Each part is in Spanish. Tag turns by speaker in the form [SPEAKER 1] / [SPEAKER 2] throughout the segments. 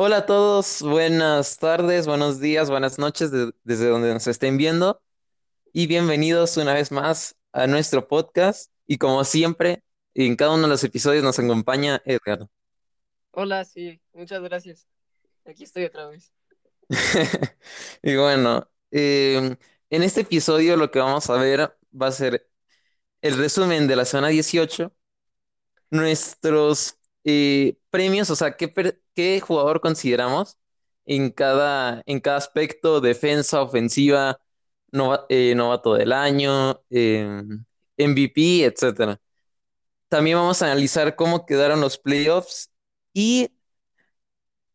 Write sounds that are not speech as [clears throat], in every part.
[SPEAKER 1] Hola a todos, buenas tardes, buenos días, buenas noches de- desde donde nos estén viendo y bienvenidos una vez más a nuestro podcast y como siempre, en cada uno de los episodios nos acompaña Edgar.
[SPEAKER 2] Hola, sí, muchas gracias. Aquí estoy otra vez. [laughs]
[SPEAKER 1] Y bueno, eh, en este episodio lo que vamos a ver va a ser el resumen de la semana 18, nuestros eh, premios, o sea, qué, per- qué jugador consideramos en cada, en cada aspecto, defensa, ofensiva, nova- eh, novato del año, eh, MVP, etcétera. También vamos a analizar cómo quedaron los playoffs y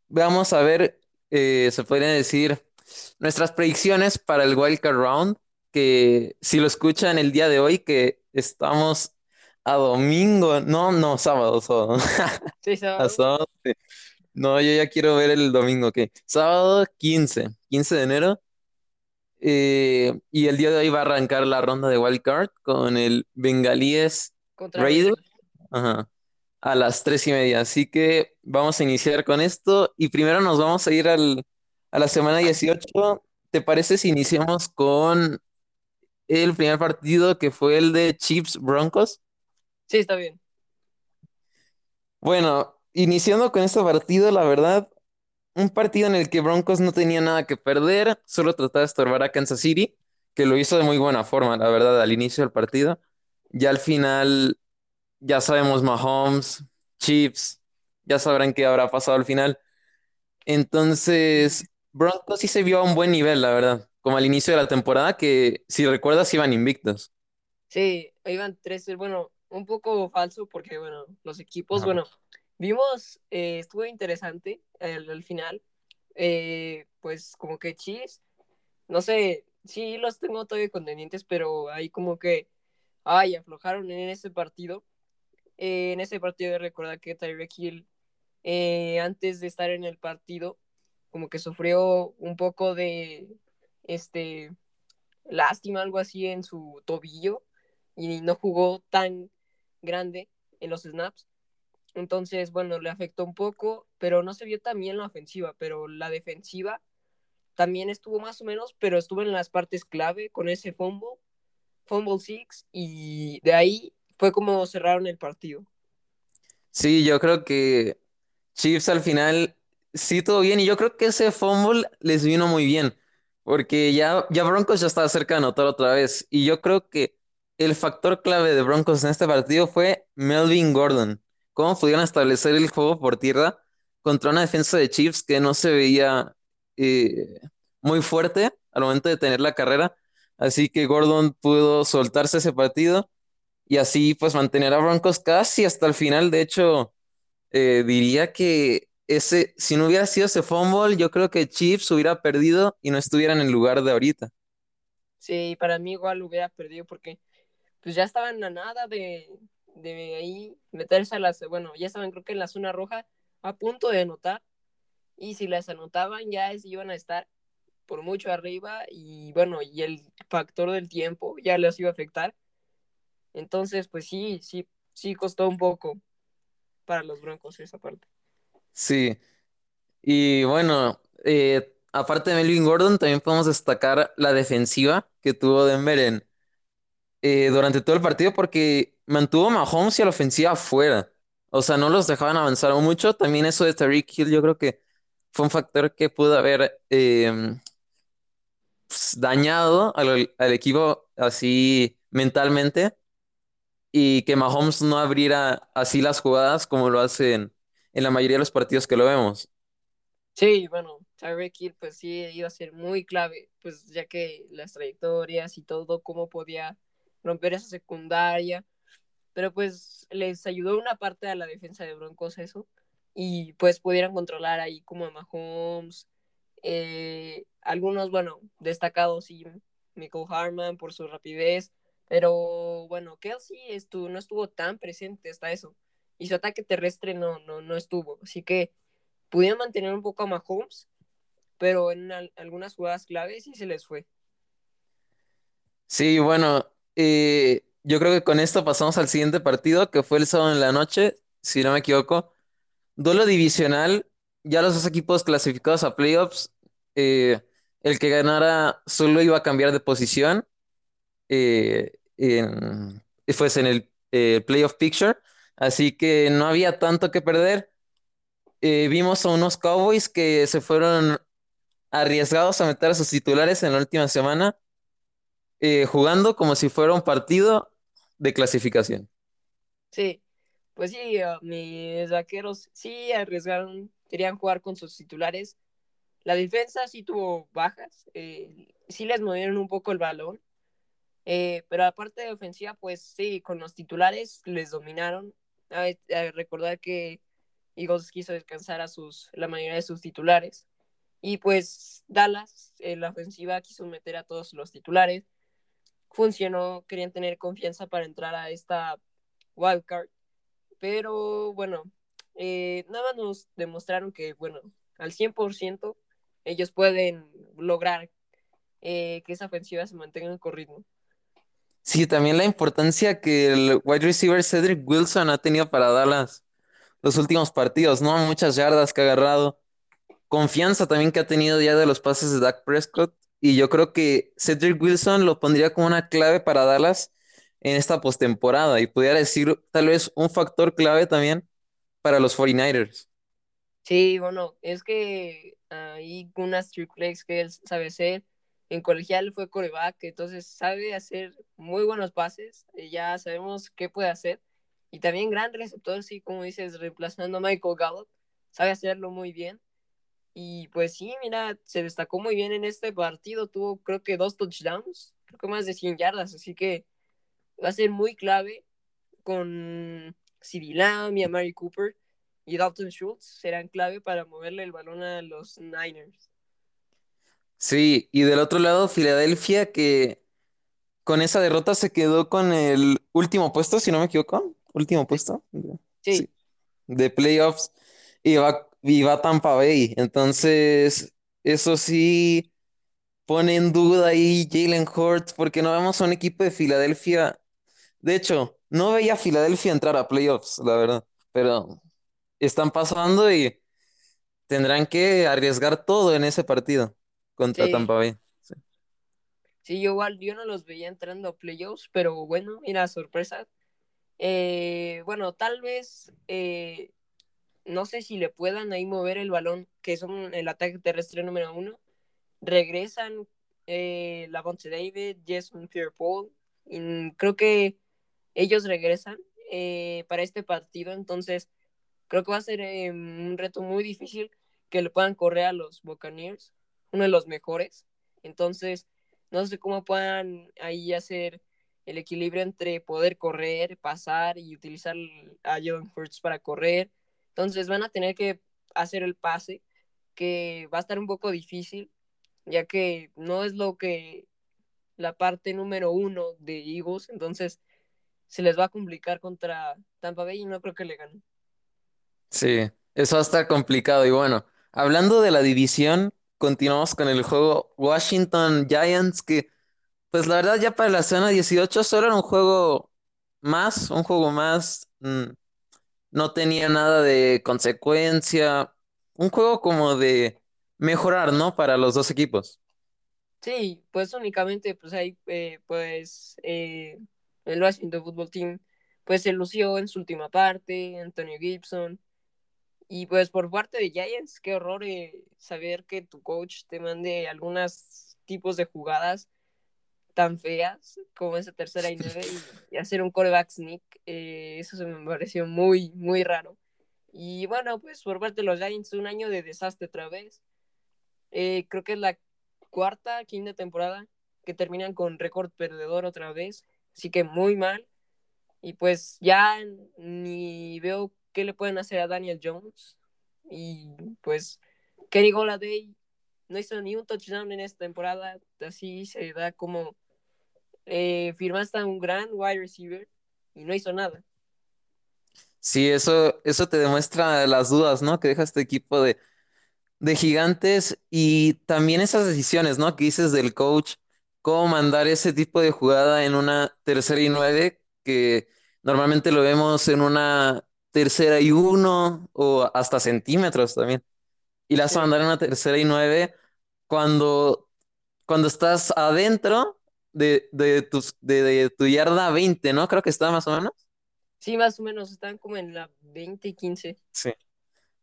[SPEAKER 1] vamos a ver, eh, se podría decir, nuestras predicciones para el Wildcard Round, que si lo escuchan el día de hoy, que estamos a domingo, no, no, sábado, sábado.
[SPEAKER 2] Sí, [laughs]
[SPEAKER 1] A
[SPEAKER 2] sábado.
[SPEAKER 1] sábado, sí. No, yo ya quiero ver el domingo, ¿qué? Sábado 15, 15 de enero. eh, y el día de hoy va a arrancar la ronda de Wild Card con el Bengalíes
[SPEAKER 2] Contra
[SPEAKER 1] Raiders ajá, a las tres y media. Así que vamos a iniciar con esto. Y primero nos vamos a ir al, a la semana 18. ¿Te parece si iniciamos con el primer partido que fue el de Chiefs Broncos?
[SPEAKER 2] Sí, está bien.
[SPEAKER 1] Bueno, iniciando con este partido, la verdad. Un partido en el que Broncos no tenía nada que perder, solo trataba de estorbar a Kansas City, que lo hizo de muy buena forma, la verdad, al inicio del partido. Ya al final, ya sabemos Mahomes, Chiefs, ya sabrán qué habrá pasado al final. Entonces, Broncos sí se vio a un buen nivel, la verdad, como al inicio de la temporada, que si recuerdas iban invictos.
[SPEAKER 2] Sí, iban tres, bueno, un poco falso porque, bueno, los equipos,
[SPEAKER 1] Ajá.
[SPEAKER 2] bueno, vimos, eh, estuvo interesante al, al final, eh, pues como que Chiefs, no sé, sí los tengo todavía contendientes, pero ahí como que, ay, aflojaron en ese partido. Eh, en ese partido recuerda que Tyreek Hill, antes de estar en el partido, como que sufrió un poco de, este, lástima, algo así en su tobillo y no jugó tan grande en los snaps. Entonces, bueno, le afectó un poco, pero no se vio tan bien la ofensiva, pero la defensiva también estuvo más o menos, pero estuvo en las partes clave con ese fumble, fumble six, y de ahí fue como cerraron el partido.
[SPEAKER 1] Sí, yo creo que Chiefs al final sí todo bien y yo creo que ese fumble les vino muy bien porque ya, ya Broncos ya estaba cerca de anotar otra vez y yo creo que el factor clave de Broncos en este partido fue Melvin Gordon. Cómo pudieron establecer el juego por tierra contra una defensa de Chiefs que no se veía eh, muy fuerte al momento de tener la carrera. Así que Gordon pudo soltarse ese partido y así pues mantener a Broncos casi hasta el final. De hecho eh, diría que ese, si no hubiera sido ese fumble, yo creo que Chiefs hubiera perdido y no estuvieran en el lugar de ahorita.
[SPEAKER 2] Sí, para mí igual hubiera perdido porque pues ya estaban a nada de, de ahí meterse a las, bueno, ya estaban creo que en la zona roja a punto de anotar y si las anotaban ya iban a estar por mucho arriba y bueno, y el factor del tiempo ya les iba a afectar. Entonces, pues sí, sí, sí costó un poco para los Broncos esa parte.
[SPEAKER 1] Sí, y bueno, eh, aparte de Melvin Gordon, también podemos destacar la defensiva que tuvo Denver en, eh, durante todo el partido porque mantuvo Mahomes y a la ofensiva afuera. O sea, no los dejaban avanzar mucho. También eso de Tariq Hill, yo creo que fue un factor que pudo haber eh, pues, dañado al, al equipo así mentalmente y que Mahomes no abriera así las jugadas como lo hacen en la mayoría de los partidos que lo vemos.
[SPEAKER 2] Sí, bueno, Tyreek Hill pues sí iba a ser muy clave, pues ya que las trayectorias y todo, cómo podía romper esa secundaria, pero pues les ayudó una parte a la defensa de Broncos eso, y pues pudieran controlar ahí como a Mahomes, eh, algunos, bueno, destacados y Michael Harman por su rapidez, pero bueno, Kelsey estuvo, no estuvo tan presente hasta eso, y su ataque terrestre no, no, no estuvo, así que pudieron mantener un poco a Mahomes, pero en al algunas jugadas claves sí se les fue.
[SPEAKER 1] Sí, bueno, eh, yo creo que con esto pasamos al siguiente partido, que fue el sábado en la noche, si no me equivoco. Duelo divisional ya los dos equipos clasificados a playoffs, eh, el que ganara solo iba a cambiar de posición eh, en, pues en el eh, playoff picture, así que no había tanto que perder. Eh, vimos a unos Cowboys que se fueron arriesgados a meter a sus titulares en la última semana, jugando como si fuera un partido de clasificación.
[SPEAKER 2] Sí, pues sí, mis vaqueros sí arriesgaron, querían jugar con sus titulares. La defensa sí tuvo bajas, eh, sí les movieron un poco el balón, eh, pero aparte de ofensiva, pues sí, con los titulares les dominaron. A recordar que Eagles quiso descansar a sus, la mayoría de sus titulares. Y pues Dallas, en la ofensiva, quiso meter a todos los titulares. Funcionó, querían tener confianza para entrar a esta wildcard. Pero bueno, eh, nada más nos demostraron que, bueno, al 100% ellos pueden lograr eh, que esa ofensiva se mantenga con ritmo.
[SPEAKER 1] Sí, también la importancia que el wide receiver Cedric Wilson ha tenido para Dallas los últimos partidos, ¿no? Muchas yardas que ha agarrado, confianza también que ha tenido ya de los pases de Dak Prescott, y yo creo que Cedric Wilson lo pondría como una clave para Dallas en esta postemporada, y pudiera decir tal vez un factor clave también para los 49ers.
[SPEAKER 2] Sí, bueno, es que hay unas trick plays que él sabe hacer. En colegial fue coreback, entonces sabe hacer muy buenos pases. Ya sabemos qué puede hacer. Y también gran receptor, sí, como dices, reemplazando a Michael Gallup. Sabe hacerlo muy bien. Y pues sí, mira, se destacó muy bien en este partido. Tuvo creo que dos touchdowns, creo que más de 100 yardas. Así que va a ser muy clave con CeeDee Lamb y a Mary Cooper y Dalton Schultz serán clave para moverle el balón a los Niners.
[SPEAKER 1] Sí, y del otro lado, Filadelfia, que con esa derrota se quedó con el último puesto, si no me equivoco. Último puesto.
[SPEAKER 2] sí,
[SPEAKER 1] Sí, de playoffs. Y va, y va Tampa Bay. Entonces, eso sí pone en duda ahí Jalen Hurts, porque no vemos a un equipo de Filadelfia. De hecho, no veía a Filadelfia entrar a playoffs, la verdad. Pero están pasando y tendrán que arriesgar todo en ese partido contra
[SPEAKER 2] sí,
[SPEAKER 1] Tampa Bay. Sí.
[SPEAKER 2] sí, yo igual, yo no los veía entrando a playoffs, pero bueno, mira, sorpresa. Eh, bueno, tal vez, eh, no sé si le puedan ahí mover el balón, que son el ataque terrestre número uno. Regresan eh, Lavonte David, Jason Pierre-Paul, creo que ellos regresan eh, para este partido, entonces creo que va a ser eh, un reto muy difícil que le puedan correr a los Buccaneers, uno de los mejores. Entonces, no sé cómo puedan ahí hacer el equilibrio entre poder correr, pasar y utilizar a Jalen Hurts para correr. Entonces, van a tener que hacer el pase, que va a estar un poco difícil, ya que no es lo que la parte número uno de Eagles, entonces se les va a complicar contra Tampa Bay y no creo que le ganen.
[SPEAKER 1] Sí, eso va a estar complicado. Y bueno, hablando de la división, continuamos con el juego Washington Giants, que pues la verdad ya para la semana 18 solo era un juego más, un juego más, mm, no tenía nada de consecuencia, un juego como de mejorar, ¿no? Para los dos equipos.
[SPEAKER 2] Sí, pues únicamente pues ahí eh, pues eh, el Washington Football Team pues se lució en su última parte, Antonio Gibson, y pues por parte de Giants, qué horror eh, saber que tu coach te mande algunos tipos de jugadas tan feas como esa tercera y nueve y, [laughs] y hacer un coreback sneak, eh, eso se me pareció muy, muy raro. Y bueno, pues por parte de los Giants, un año de desastre otra vez. Eh, creo que es la cuarta, quinta temporada que terminan con récord perdedor otra vez, así que muy mal. Y pues ya ni veo qué le pueden hacer a Daniel Jones. Y pues Kenny Goladay no hizo ni un touchdown en esta temporada, así se da como eh, firmaste a un gran wide receiver y no hizo nada.
[SPEAKER 1] Sí, eso, eso te demuestra las dudas, ¿no? Que deja este equipo de, de gigantes y también esas decisiones, ¿no? Que dices del coach, cómo mandar ese tipo de jugada en una tercera y nueve, que normalmente lo vemos en una tercera y uno o hasta centímetros también. y la vas a mandar en una tercera y nueve cuando, cuando estás adentro de, de, tus, de, de tu yarda 20, ¿no? Creo que está más o menos.
[SPEAKER 2] sí, más o menos, están como en la 20 y 15.
[SPEAKER 1] Sí.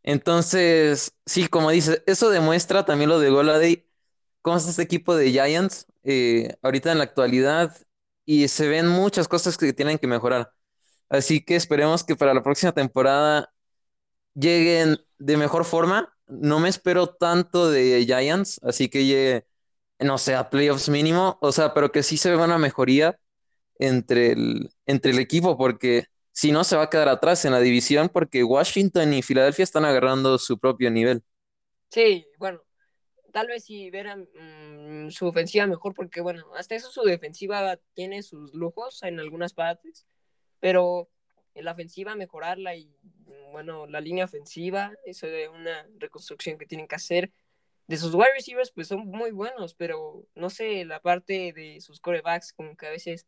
[SPEAKER 1] Entonces, sí, como dices, eso demuestra también lo de Goladay, cómo está este equipo de Giants eh, ahorita en la actualidad y se ven muchas cosas que tienen que mejorar. Así que esperemos que para la próxima temporada lleguen de mejor forma. No me espero tanto de Giants, así que llegue, no sé, a playoffs mínimo, o sea, pero que sí se vea una mejoría entre el, entre el equipo, porque si no se va a quedar atrás en la división, porque Washington y Filadelfia están agarrando su propio nivel.
[SPEAKER 2] Sí, bueno, tal vez si vieran mmm, su ofensiva mejor, porque bueno, hasta eso su defensiva tiene sus lujos en algunas partes, pero en la ofensiva mejorarla y bueno, la línea ofensiva, eso de una reconstrucción que tienen que hacer. De sus wide receivers, pues son muy buenos, pero no sé, la parte de sus corebacks, como que a veces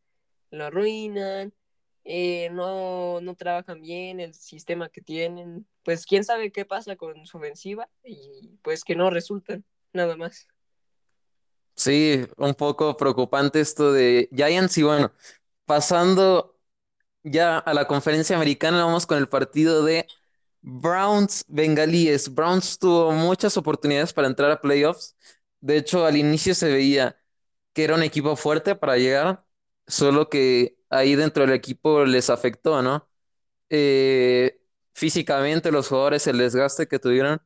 [SPEAKER 2] lo arruinan, eh, no, no trabajan bien el sistema que tienen. Pues quién sabe qué pasa con su ofensiva y pues que no resultan, nada más.
[SPEAKER 1] Sí, un poco preocupante esto de Giants y bueno, pasando ya a la conferencia americana, vamos con el partido de Browns Bengalíes. Browns tuvo muchas oportunidades para entrar a playoffs. De hecho, al inicio se veía que era un equipo fuerte para llegar, solo que ahí dentro del equipo les afectó, ¿no? Eh, físicamente los jugadores, el desgaste que tuvieron,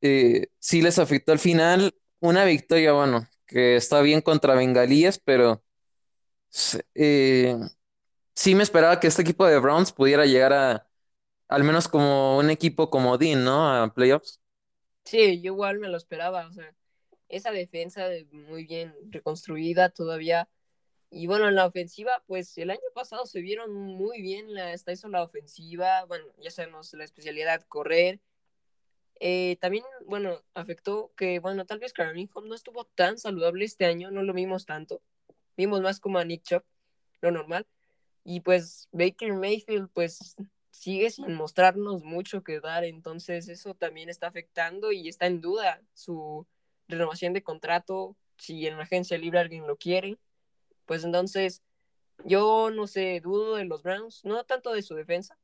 [SPEAKER 1] eh, sí les afectó al final. Una victoria, bueno, que está bien contra Bengalíes, pero eh, sí me esperaba que este equipo de Browns pudiera llegar a al menos como un equipo comodín, ¿no? A playoffs.
[SPEAKER 2] Sí, yo igual me lo esperaba, o sea, esa defensa de muy bien reconstruida todavía. Y bueno, en la ofensiva, pues el año pasado se vieron muy bien, la, hasta eso la ofensiva, bueno, ya sabemos la especialidad correr. Eh, también, bueno, afectó que, bueno, tal vez Kareem Hunt no estuvo tan saludable este año, no lo vimos tanto. Vimos más como a Nick Chubb, lo normal. Y pues Baker Mayfield, pues sigue sin mostrarnos mucho que dar, entonces eso también está afectando y está en duda su renovación de contrato, si en la agencia libre alguien lo quiere, pues entonces yo no sé, dudo de los Browns, no tanto de su defensa,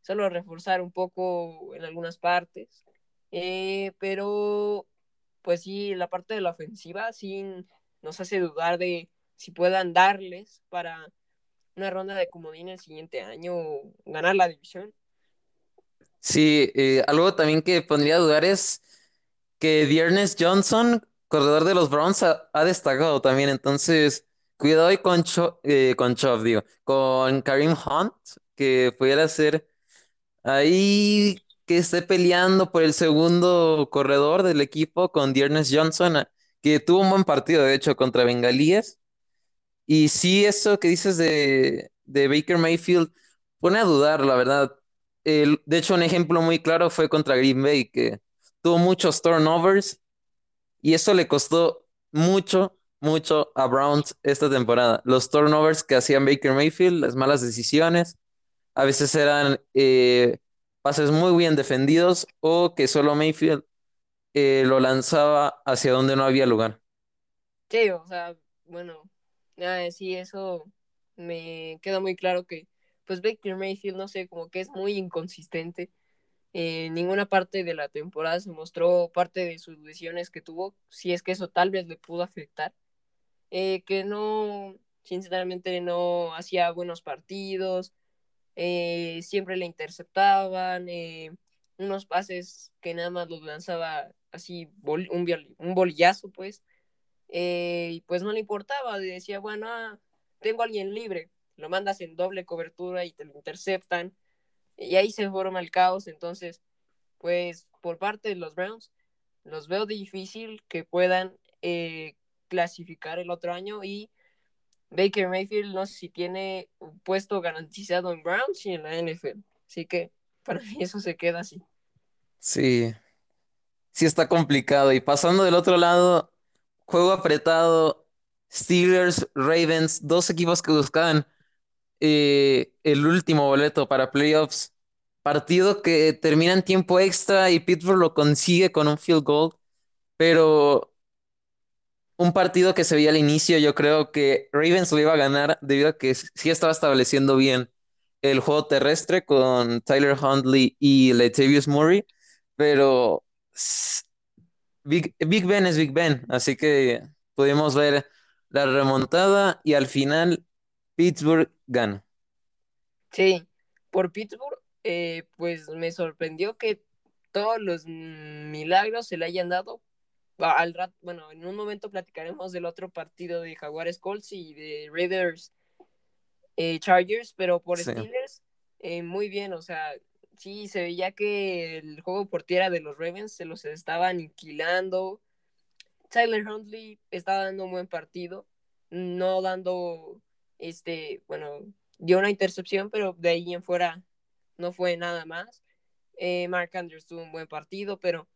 [SPEAKER 2] solo reforzar un poco en algunas partes, eh, pero pues sí, la parte de la ofensiva sí nos hace dudar de si puedan darles para una ronda de comodín el siguiente año, ganar la división.
[SPEAKER 1] Sí, eh, algo también que pondría a dudar es que Dearness Johnson, corredor de los Browns, ha, destacado también. Entonces, cuidado ahí con, Cho, eh, con Chov, digo, con Kareem Hunt, que pudiera ser ahí que esté peleando por el segundo corredor del equipo con Dearness Johnson, que tuvo un buen partido, de hecho, contra Bengalíes. Y sí, eso que dices de, de Baker Mayfield pone a dudar, la verdad. El- de hecho, un ejemplo muy claro fue contra Green Bay, que tuvo muchos turnovers y eso le costó mucho, mucho a Browns esta temporada. Los turnovers que hacían Baker Mayfield, las malas decisiones, a veces eran eh, pases muy bien defendidos o que solo Mayfield eh, lo lanzaba hacia donde no había lugar.
[SPEAKER 2] Sí, o sea, bueno, ah, sí, eso me queda muy claro que, pues Baker Mayfield, no sé, como que es muy inconsistente. En ninguna parte de la temporada se mostró parte de sus lesiones que tuvo, si es que eso tal vez le pudo afectar. Eh, que no, sinceramente, no hacía buenos partidos, eh, siempre le interceptaban, eh, unos pases que nada más los lanzaba así, un, un bolillazo, pues eh, y pues no le importaba, decía, bueno, ah, tengo a alguien libre, lo mandas en doble cobertura y te lo interceptan, y ahí se forma el caos, entonces, pues por parte de los Browns, los veo difícil que puedan eh, clasificar el otro año y Baker Mayfield no sé si tiene un puesto garantizado en Browns y en la NFL, así que para mí eso se queda así.
[SPEAKER 1] Sí, sí está complicado. Y pasando del otro lado, juego apretado, Steelers, Ravens, dos equipos que buscaban eh, el último boleto para playoffs. partido que termina en tiempo extra y Pittsburgh lo consigue con un field goal, pero un partido que se veía al inicio, yo creo que Ravens lo iba a ganar debido a que sí estaba estableciendo bien el juego terrestre con Tyler Huntley y Latavius Murray, pero Big, Big Ben es Big Ben, así que pudimos ver la remontada y al final Pittsburgh gana.
[SPEAKER 2] Sí, por Pittsburgh, eh, pues me sorprendió que todos los milagros se le hayan dado. Al rato, bueno, en un momento platicaremos del otro partido de Jaguares Colts y de Raiders eh, Chargers, pero por Steelers, eh, muy bien, o sea, sí, se veía que el juego por tierra de los Ravens se los estaba aniquilando. Tyler Huntley estaba dando un buen partido, no dando, este, bueno, dio una intercepción, pero de ahí en fuera no fue nada más. Eh, Mark Andrews tuvo un buen partido, pero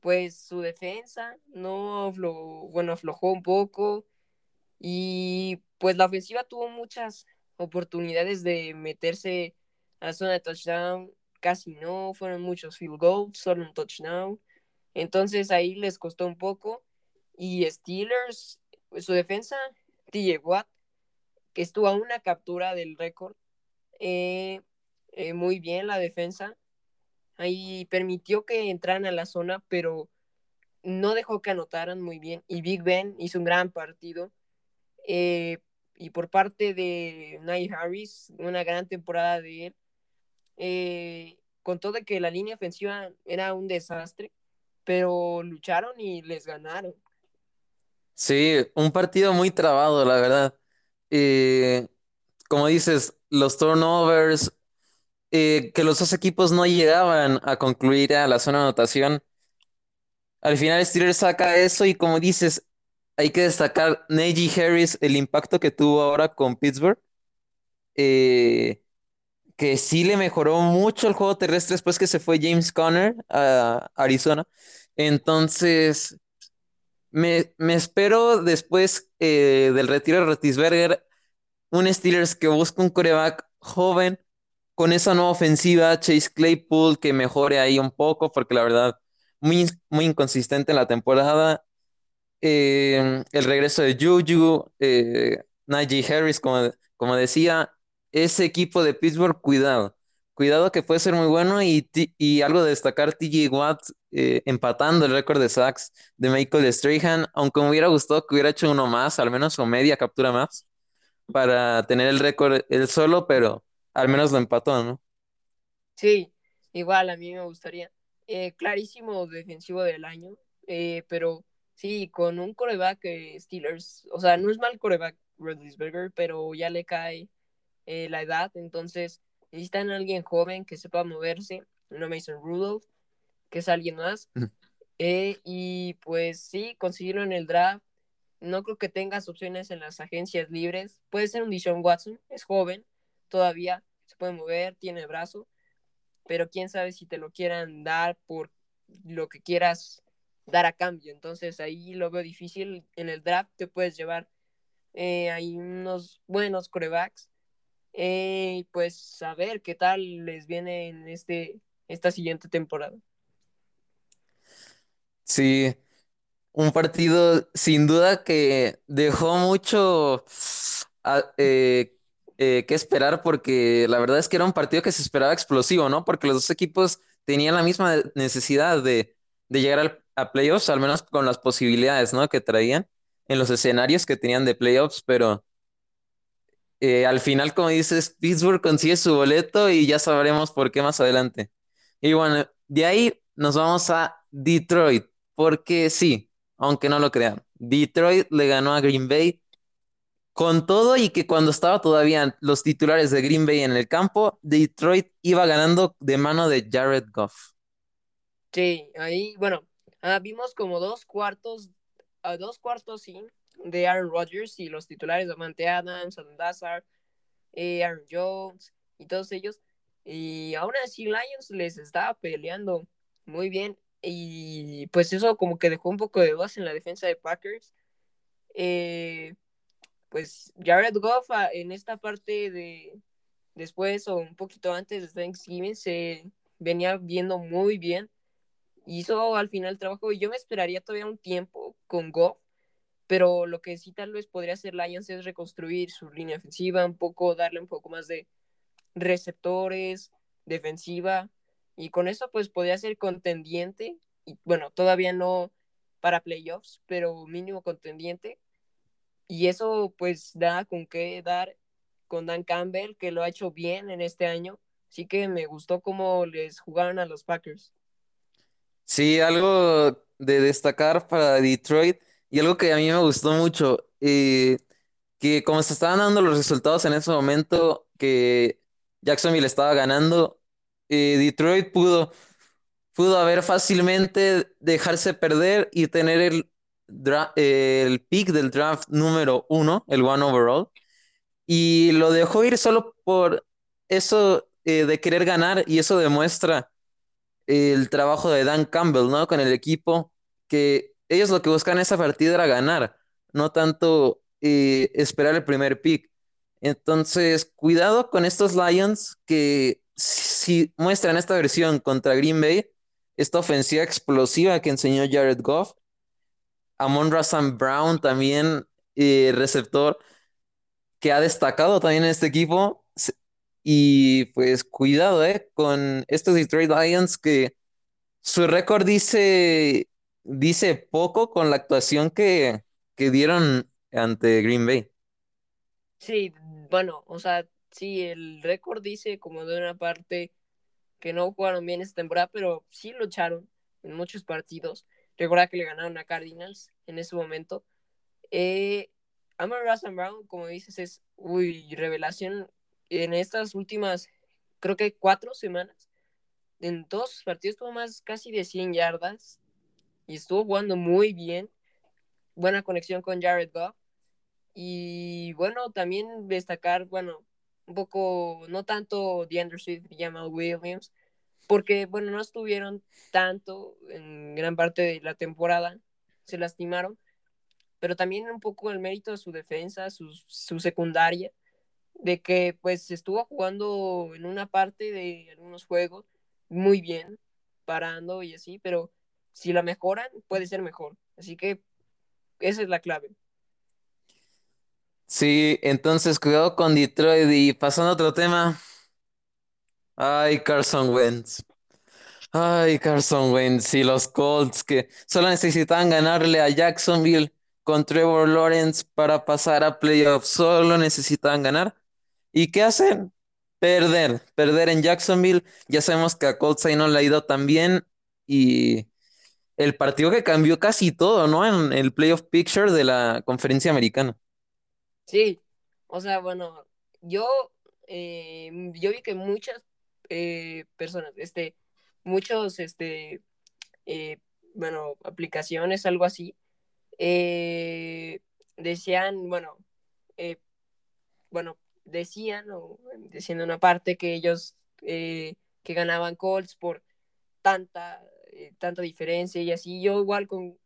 [SPEAKER 2] pues su defensa no bueno, aflojó un poco y pues la ofensiva tuvo muchas oportunidades de meterse a zona de touchdown, casi no, fueron muchos field goals, solo un touchdown. Entonces ahí les costó un poco. Y Steelers, su defensa, TJ Watt, que estuvo a una captura del récord. Eh, eh, muy bien la defensa. Ahí permitió que entraran a la zona, pero no dejó que anotaran muy bien. Y Big Ben hizo un gran partido. Eh, y por parte de Nye Harris, una gran temporada de él. Eh, con todo que la línea ofensiva era un desastre, pero lucharon y les ganaron.
[SPEAKER 1] Sí, un partido muy trabado, la verdad. Eh, como dices, los turnovers, eh, que los dos equipos no llegaban a concluir a la zona de anotación. Al final Steelers saca eso y como dices, hay que destacar Najee Harris, el impacto que tuvo ahora con Pittsburgh. Eh, que sí le mejoró mucho el juego terrestre después que se fue James Conner a Arizona. Entonces, me, espero después eh, del retiro de Rotisberger un Steelers que busque un coreback joven con esa nueva ofensiva, Chase Claypool que mejore ahí un poco, porque la verdad, muy, muy inconsistente en la temporada. Eh, el regreso de Juju, eh, Najee Harris, como, como decía, ese equipo de Pittsburgh, cuidado. Cuidado que puede ser muy bueno y, y algo de destacar TJ Watt eh, empatando el récord de sacks de Michael Strahan, aunque me hubiera gustado que hubiera hecho uno más, al menos o media captura más, para tener el récord él solo, pero al menos lo empató, ¿no?
[SPEAKER 2] Sí, igual a mí me gustaría. Eh, clarísimo defensivo del año, eh, pero sí, con un coreback Steelers, o sea, no es mal coreback Rodlisberger, pero ya le cae eh, la edad, entonces necesitan a alguien joven que sepa moverse, no Mason Rudolph, que es alguien más. Eh, y pues sí, conseguirlo en el draft. No creo que tengas opciones en las agencias libres. Puede ser un Dishon Watson, es joven, todavía se puede mover, tiene brazo, pero quién sabe si te lo quieran dar por lo que quieras dar a cambio. Entonces ahí lo veo difícil. En el draft te puedes llevar eh, hay unos buenos corebacks eh, pues a ver qué tal les viene en este, esta siguiente temporada.
[SPEAKER 1] Sí, un partido sin duda que dejó mucho eh, eh, que esperar porque la verdad es que era un partido que se esperaba explosivo, ¿no? Porque los dos equipos tenían la misma necesidad de, llegar a playoffs, al menos con las posibilidades, ¿no? Que traían en los escenarios que tenían de playoffs, pero eh, al final, como dices, Pittsburgh consigue su boleto y ya sabremos por qué más adelante. Y bueno, de ahí nos vamos a Detroit, porque sí, aunque no lo crean, Detroit le ganó a Green Bay con todo y que cuando estaba todavía los titulares de Green Bay en el campo, Detroit iba ganando de mano de Jared Goff.
[SPEAKER 2] Sí, ahí, bueno, ah, vimos como dos cuartos, dos cuartos sí, de Aaron Rodgers y los titulares de Mante Adams, Adam Dazzard, eh, Aaron Jones y todos ellos. Y aún así Lions les estaba peleando muy bien. Y pues eso como que dejó un poco de dudas en la defensa de Packers. Eh, pues Jared Goff ah, en esta parte de, después o un poquito antes de Thanksgiving se venía viendo muy bien. Hizo al final el trabajo y yo me esperaría todavía un tiempo con Goff, pero lo que sí tal vez podría hacer Lions es reconstruir su línea ofensiva, un poco, darle un poco más de receptores, defensiva, y con eso pues podría ser contendiente, bueno, todavía no para playoffs, pero mínimo contendiente, y eso pues da con qué dar con Dan Campbell, que lo ha hecho bien en este año, así que me gustó cómo les jugaron a los Packers.
[SPEAKER 1] Sí, algo de destacar para Detroit y algo que a mí me gustó mucho, eh, que como se estaban dando los resultados en ese momento que Jacksonville estaba ganando, eh, Detroit pudo, pudo haber fácilmente dejarse perder y tener el, el pick del draft número uno, el one overall, y lo dejó ir solo por eso eh, de querer ganar y eso demuestra el trabajo de Dan Campbell, ¿no? Con el equipo, que ellos lo que buscan esa partida era ganar, no tanto eh, esperar el primer pick. Entonces, cuidado con estos Lions que si muestran esta versión contra Green Bay, esta ofensiva explosiva que enseñó Jared Goff, Amon Razan Brown también, eh, receptor, que ha destacado también en este equipo. Y pues cuidado, eh, con estos Detroit Lions que su récord dice, dice poco con la actuación que, que dieron ante Green Bay.
[SPEAKER 2] Sí, bueno, o sea, sí, el récord dice como de una parte que no jugaron bien esta temporada, pero sí lucharon en muchos partidos. Recuerda que le ganaron a Cardinals en ese momento. Eh, Amon Russell Brown, como dices, es uy, revelación en estas últimas, creo que cuatro semanas. En todos sus partidos tuvo más casi de 100 yardas y estuvo jugando muy bien. Buena conexión con Jared Goff. Y bueno, también destacar, bueno, un poco, no tanto DeAndre Swift y Jamal Williams, porque, bueno, no estuvieron tanto en gran parte de la temporada, se lastimaron, pero también un poco el mérito de su defensa, su, su secundaria, de que pues estuvo jugando en una parte de algunos juegos muy bien, parando y así, pero si la mejoran, puede ser mejor. Así que esa es la clave.
[SPEAKER 1] Sí, entonces cuidado con Detroit y pasando a otro tema. Ay, Carson Wentz. Ay, Carson Wentz y los Colts que solo necesitaban ganarle a Jacksonville con Trevor Lawrence para pasar a playoffs. Solo necesitaban ganar. ¿Y qué hacen? Perder, perder en Jacksonville. Ya sabemos que a Colts ahí no le ha ido tan bien y el partido que cambió casi todo, ¿no? En el playoff picture de la conferencia americana.
[SPEAKER 2] Sí, o sea, bueno, yo, eh, yo vi que muchas eh, personas, este, muchos, este, eh, bueno, aplicaciones, algo así, decían, bueno, bueno, decían, o diciendo una parte que ellos, que ganaban Colts por tanta, tanta diferencia y así, yo igual con,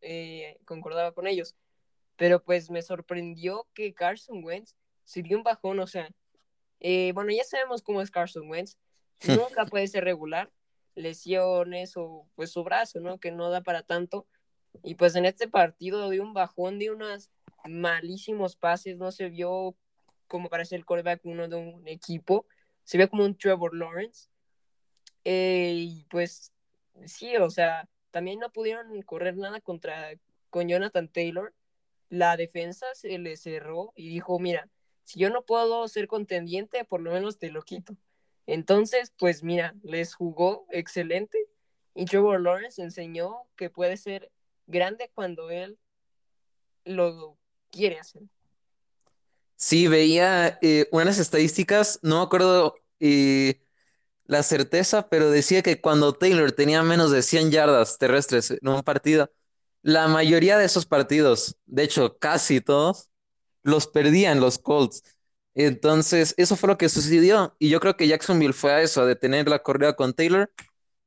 [SPEAKER 2] concordaba con ellos pero pues me sorprendió que Carson Wentz se dio un bajón, o sea, eh, bueno, ya sabemos cómo es Carson Wentz, nunca puede ser regular, lesiones o pues su brazo, ¿no? Que no da para tanto. Y pues en este partido dio un bajón, dio unos malísimos pases, no se vio como para ser el coreback uno de un equipo, se vio como un Trevor Lawrence. Eh, y pues sí, o sea, también no pudieron correr nada contra con Jonathan Taylor la defensa se le cerró y dijo, mira, si yo no puedo ser contendiente, por lo menos te lo quito. Entonces, pues mira, les jugó excelente y Trevor Lawrence enseñó que puede ser grande cuando él lo quiere hacer.
[SPEAKER 1] Sí, veía eh, unas estadísticas, no me acuerdo eh, la certeza, pero decía que cuando Taylor tenía menos de 100 yardas terrestres en un partido, la mayoría de esos partidos, de hecho casi todos, los perdían los Colts. Entonces, eso fue lo que sucedió. Y yo creo que Jacksonville fue a eso, a detener la corrida con Taylor.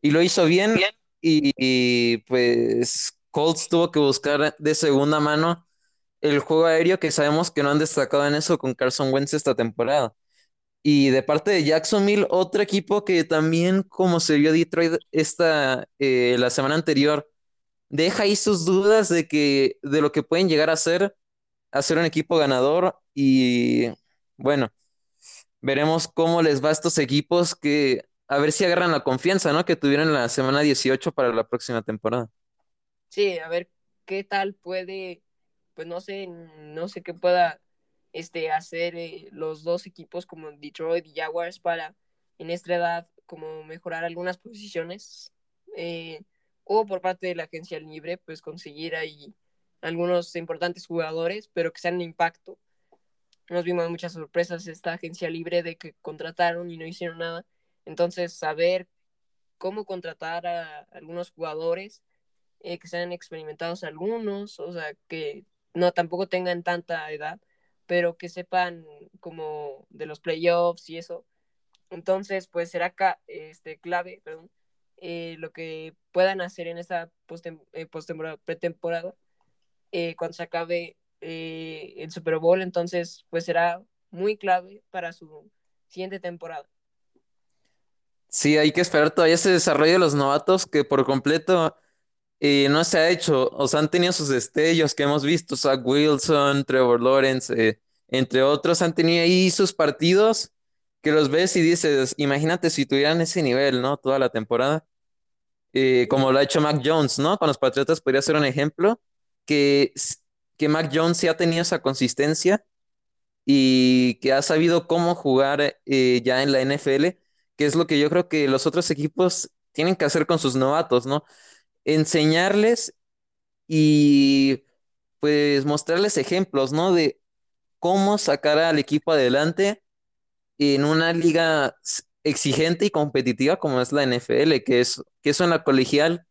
[SPEAKER 1] Y lo hizo bien. Y, pues Colts tuvo que buscar de segunda mano el juego aéreo, que sabemos que no han destacado en eso con Carson Wentz esta temporada. Y de parte de Jacksonville, otro equipo que también, como se vio Detroit esta, eh, la semana anterior, deja ahí sus dudas de, que, de lo que pueden llegar a ser, a ser un equipo ganador. Y bueno, veremos cómo les va a estos equipos que a ver si agarran la confianza, ¿no? Que tuvieron la semana 18 para la próxima temporada.
[SPEAKER 2] Sí, a ver qué tal puede, pues no sé, no sé qué pueda este, hacer eh, los dos equipos como Detroit y Jaguars para en esta edad como mejorar algunas posiciones eh, o por parte de la agencia libre pues conseguir ahí algunos importantes jugadores pero que sean de impacto. Nos vimos muchas sorpresas esta agencia libre de que contrataron y no hicieron nada. Entonces saber cómo contratar a algunos jugadores eh, que sean experimentados algunos o sea que no tampoco tengan tanta edad pero que sepan como de los playoffs y eso. Entonces, pues será este, clave, eh, lo que puedan hacer en esa eh, postemporada, pretemporada, eh, cuando se acabe el Super Bowl, entonces, pues será muy clave para su siguiente temporada.
[SPEAKER 1] Sí, hay que esperar todavía ese desarrollo de los novatos que por completo no se ha hecho. O sea, han tenido sus destellos que hemos visto, Zach Wilson, Trevor Lawrence, entre otros, han tenido ahí sus partidos que los ves y dices, imagínate si tuvieran ese nivel, ¿no? Toda la temporada. Eh, como lo ha hecho Mac Jones, ¿no? Con los Patriotas podría ser un ejemplo, que, que Mac Jones sí ha tenido esa consistencia y que ha sabido cómo jugar eh, ya en la NFL, que es lo que yo creo que los otros equipos tienen que hacer con sus novatos, ¿no? Enseñarles y pues mostrarles ejemplos, ¿no? De cómo sacar al equipo adelante en una liga exigente y competitiva como es la NFL, que es que eso en la colegial,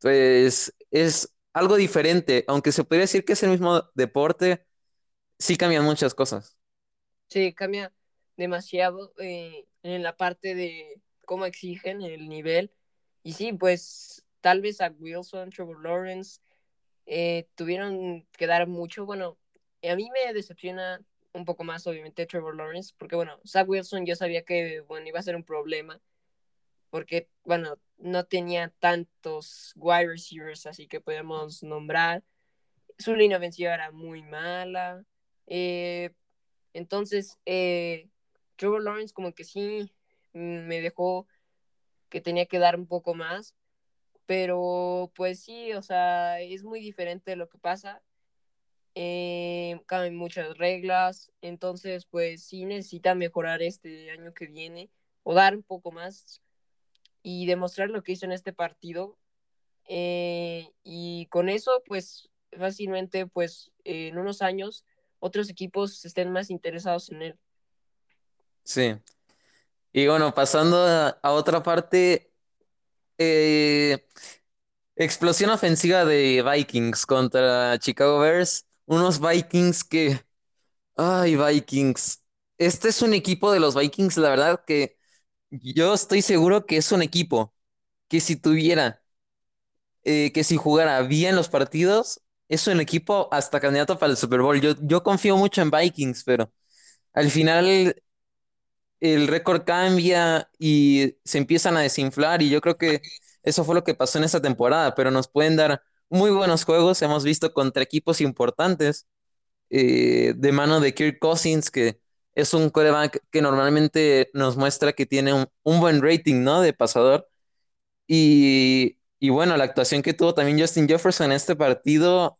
[SPEAKER 1] pues es algo diferente, aunque se podría decir que es el mismo deporte, sí cambian muchas cosas.
[SPEAKER 2] Sí, cambia demasiado eh, en la parte de cómo exigen el nivel. Y sí, pues tal vez a Wilson, Trevor Lawrence eh, tuvieron que dar mucho. Bueno, a mí me decepciona un poco más, obviamente, Trevor Lawrence, porque, bueno, Zach Wilson yo sabía que, bueno, iba a ser un problema, porque, bueno, no tenía tantos wide receivers, así que podemos nombrar. Su línea ofensiva era muy mala. Eh, entonces, eh, Trevor Lawrence como que sí me dejó que tenía que dar un poco más, pero pues sí, o sea, es muy diferente lo que pasa eh, cambian muchas reglas, entonces pues sí necesita mejorar este año que viene o dar un poco más y demostrar lo que hizo en este partido eh, y con eso pues fácilmente pues en unos años otros equipos estén más interesados en él.
[SPEAKER 1] Sí. Y bueno, pasando a, otra parte, eh, explosión ofensiva de Vikings contra Chicago Bears unos Vikings que... Ay, Vikings. Este es un equipo de los Vikings, la verdad que yo estoy seguro que es un equipo que si tuviera, eh, que si jugara bien los partidos, es un equipo hasta candidato para el Super Bowl. Yo, yo confío mucho en Vikings, pero al final el récord cambia y se empiezan a desinflar y yo creo que eso fue lo que pasó en esta temporada, pero nos pueden dar muy buenos juegos. Hemos visto contra equipos importantes eh, de mano de Kirk Cousins, que es un coreback que normalmente nos muestra que tiene un, buen rating, ¿no? De pasador. Y, y, bueno, la actuación que tuvo también Justin Jefferson en este partido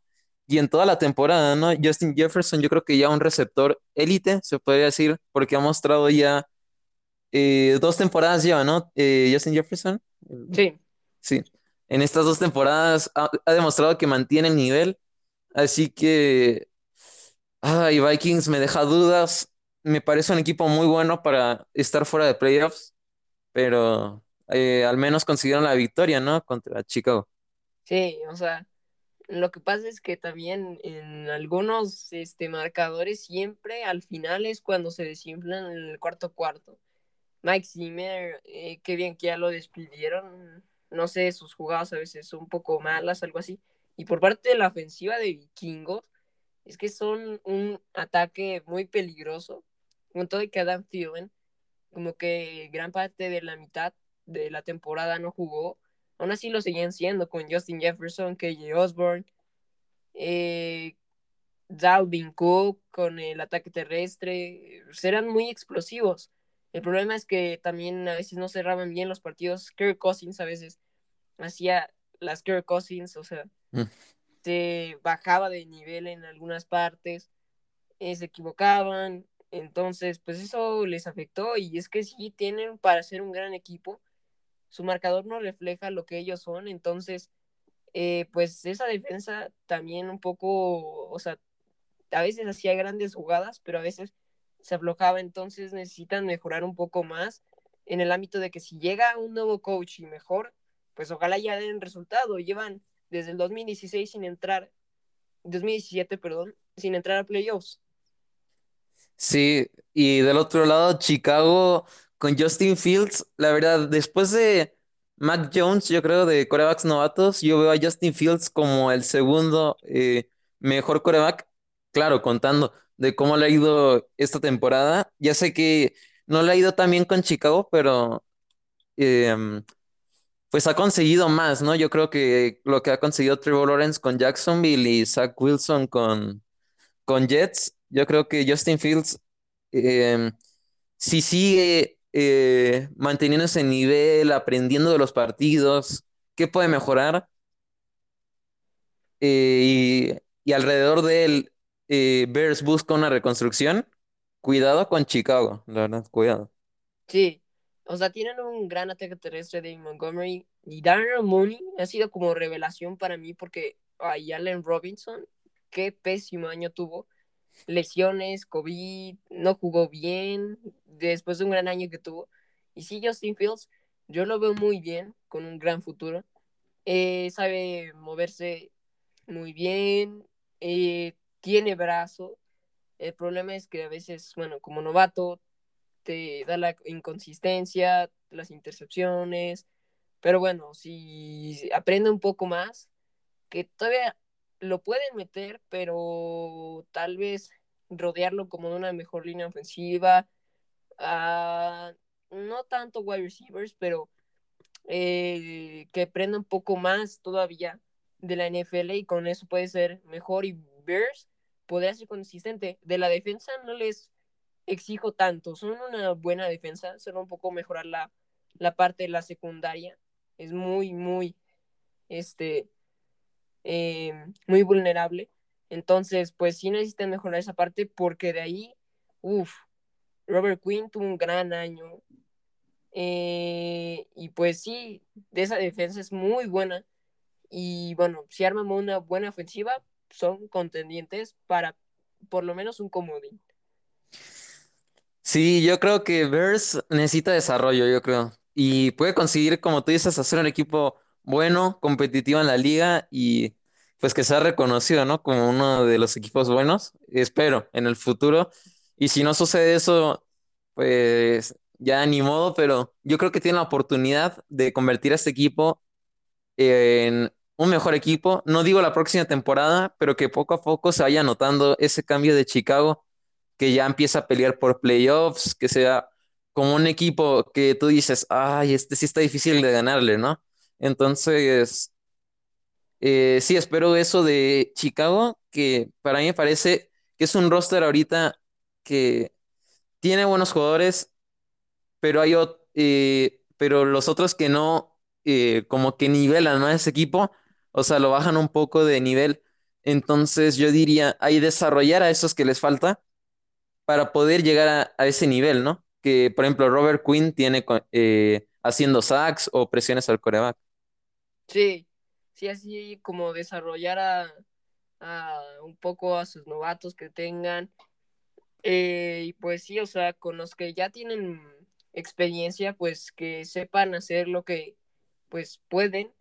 [SPEAKER 1] y en toda la temporada, ¿no? Justin Jefferson, yo creo que ya un receptor élite, se podría decir, porque ha mostrado ya eh, dos temporadas ya, ¿no? Eh, Justin Jefferson.
[SPEAKER 2] Sí.
[SPEAKER 1] Sí en estas dos temporadas ha, demostrado que mantiene el nivel. Así que, ay, Vikings me deja dudas. Me parece un equipo muy bueno para estar fuera de playoffs, pero eh, al menos consiguieron la victoria, ¿no? Contra Chicago.
[SPEAKER 2] Sí, o sea, lo que pasa es que también en algunos este, marcadores siempre al final es cuando se desinflan el cuarto cuarto. Mike Zimmer, eh, qué bien que ya lo despidieron no sé, sus jugadas a veces son un poco malas, algo así. Y por parte de la ofensiva de Vikingos, es que son un ataque muy peligroso. con todo y que Adam como que gran parte de la mitad de la temporada no jugó, aún así lo seguían siendo con Justin Jefferson, KJ Osborne, eh, Dalvin Cook con el ataque terrestre, eran muy explosivos. El problema es que también a veces no cerraban bien los partidos. Kirk Cousins a veces hacía las Kirk Cousins, o sea, mm. se bajaba de nivel en algunas partes, eh, se equivocaban, entonces pues eso les afectó y es que sí tienen para ser un gran equipo, su marcador no refleja lo que ellos son, entonces eh, pues esa defensa también un poco, o sea, a veces hacía grandes jugadas, pero a veces se aflojaba, entonces necesitan mejorar un poco más en el ámbito de que si llega un nuevo coach y mejor, pues ojalá ya den resultado. Llevan desde el 2016 sin entrar, 2017, perdón, sin entrar a playoffs.
[SPEAKER 1] Sí, y del otro lado, Chicago con Justin Fields, la verdad, después de Mac Jones, yo creo, de corebacks novatos, yo veo a Justin Fields como el segundo eh, mejor coreback, claro, contando de cómo le ha ido esta temporada. Ya sé que no le ha ido tan bien con Chicago, pero em, pues ha conseguido más, ¿no? Yo creo que lo que ha conseguido Trevor Lawrence con Jacksonville y Zach Wilson con, con Jets, yo creo que Justin Fields, em, si sigue eh, manteniendo ese nivel, aprendiendo de los partidos, ¿qué puede mejorar? Eh, y, y, alrededor de él, eh, Bears busca una reconstrucción. Cuidado con Chicago, la verdad, cuidado.
[SPEAKER 2] Sí, o sea, tienen un gran ataque terrestre de Montgomery y Darnell Mooney ha sido como revelación para mí porque ay, Allen Robinson, qué pésimo año tuvo. Lesiones, COVID, no jugó bien después de un gran año que tuvo. Y sí, Justin Fields, yo lo veo muy bien, con un gran futuro. Eh, sabe moverse muy bien, eh, tiene brazo. El problema es que a veces, bueno, como novato, te da la inconsistencia, las intercepciones. Pero bueno, si aprende un poco más, que todavía lo pueden meter, pero tal vez rodearlo como de una mejor línea ofensiva. Uh, no tanto wide receivers, pero eh, que aprenda un poco más todavía de la NFL y con eso puede ser mejor y Bears podría ser consistente. De la defensa no les exijo tanto, son una buena defensa, solo un poco mejorar la, la parte de la secundaria. Es muy, muy, este, eh, muy vulnerable. Entonces, pues sí necesitan mejorar esa parte porque de ahí, uff, Robert Quinn tuvo un gran año. Eh, y pues sí, de esa defensa es muy buena. Y bueno, si arman una buena ofensiva, son contendientes para por lo menos un comodín.
[SPEAKER 1] Sí, yo creo que Bears necesita desarrollo, yo creo. Y puede conseguir, como tú dices, hacer un equipo bueno, competitivo en la liga y pues que sea reconocido, ¿no? Como uno de los equipos buenos. Espero en el futuro. Y si no sucede eso, pues ya ni modo, pero yo creo que tiene la oportunidad de convertir a este equipo en un mejor equipo. No digo la próxima temporada, pero que poco a poco se vaya notando ese cambio de Chicago, que ya empieza a pelear por playoffs, que sea como un equipo que tú dices, ay, este sí está difícil de ganarle, ¿no? Entonces, eh, sí, espero eso de Chicago, que para mí me parece que es un roster ahorita que tiene buenos jugadores, pero hay eh, pero los otros que no, eh, como que nivelan más ese equipo, o sea, lo bajan un poco de nivel. Entonces yo diría, hay desarrollar a esos que les falta para poder llegar a, ese nivel, ¿no? Que, por ejemplo, Robert Quinn tiene eh, haciendo sacks o presiones al coreback.
[SPEAKER 2] Sí, sí, así como desarrollar a, un poco a sus novatos que tengan. Eh, y pues sí, o sea, con los que ya tienen experiencia, pues que sepan hacer lo que pues pueden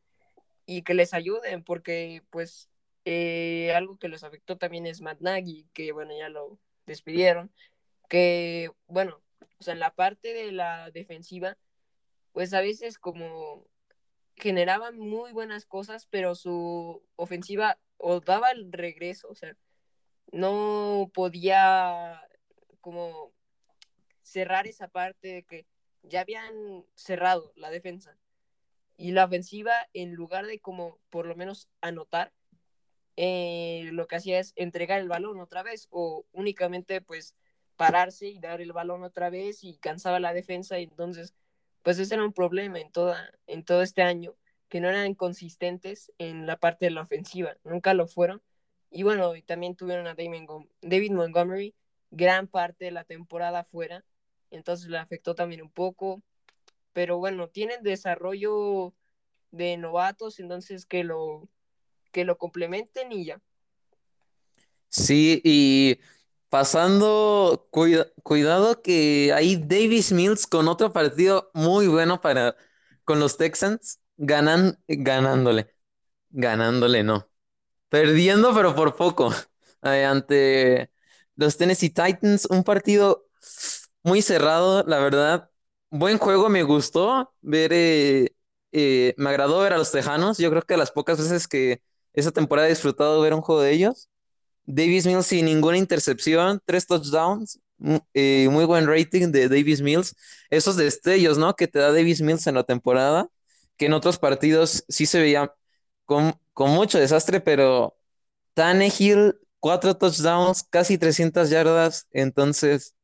[SPEAKER 2] y que les ayuden, porque pues eh, algo que les afectó también es Matt Nagy, que bueno, ya lo despidieron, que bueno, o sea, en la parte de la defensiva, pues a veces como generaban muy buenas cosas, pero su ofensiva o daba el regreso, o sea, no podía como cerrar esa parte de que ya habían cerrado la defensa. Y la ofensiva en lugar de como por lo menos anotar eh, lo que hacía es entregar el balón otra vez o únicamente pues pararse y dar el balón otra vez y cansaba la defensa y entonces pues ese era un problema en toda en todo este año que no eran consistentes en la parte de la ofensiva nunca lo fueron y bueno también tuvieron a David Montgomery gran parte de la temporada fuera entonces le afectó también un poco pero bueno tienen desarrollo de novatos entonces que lo que lo complementen y ya.
[SPEAKER 1] Sí, y pasando, cuidado que hay Davis Mills con otro partido muy bueno para con los Texans, ganan, ganándole, ganándole, no, perdiendo pero por poco [laughs] eh, ante los Tennessee Titans, un partido muy cerrado, la verdad, buen juego, me gustó ver, eh, eh, me agradó ver a los Tejanos, yo creo que las pocas veces que esa temporada he disfrutado ver un juego de ellos. Davis Mills sin ninguna intercepción, tres touchdowns, eh, muy buen rating de Davis Mills. Esos destellos, ¿no? Que te da Davis Mills en la temporada, que en otros partidos sí se veía con, con mucho desastre, pero Tannehill, cuatro touchdowns, casi 300 yardas. Entonces,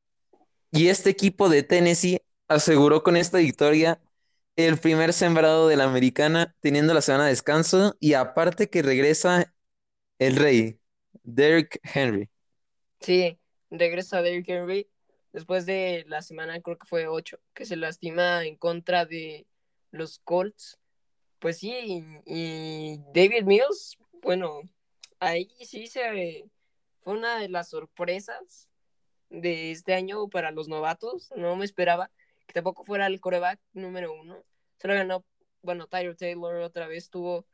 [SPEAKER 1] y este equipo de Tennessee aseguró con esta victoria el primer sembrado de la americana, teniendo la semana de descanso, y aparte que regresa el rey, Derrick Henry.
[SPEAKER 2] Sí, regresa Derrick Henry después de la semana, creo que fue 8, que se lastima en contra de los Colts. Pues sí, y, David Mills, bueno, ahí sí se fue una de las sorpresas de este año para los novatos. No me esperaba que tampoco fuera el coreback número uno. Solo ganó, bueno, Tyler Taylor otra vez tuvo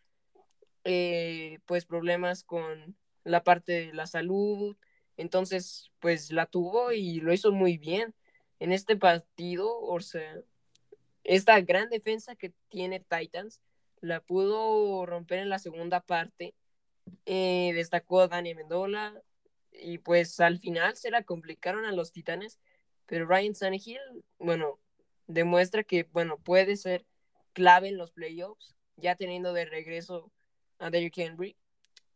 [SPEAKER 2] eh, pues problemas con la parte de la salud, entonces pues la tuvo y lo hizo muy bien en este partido, o sea, esta gran defensa que tiene Titans la pudo romper en la segunda parte, eh, destacó Dani Mendola y pues al final se la complicaron a los Titanes, pero Ryan Tannehill, bueno, demuestra que, bueno, puede ser clave en los playoffs, ya teniendo de regreso a Derrick Henry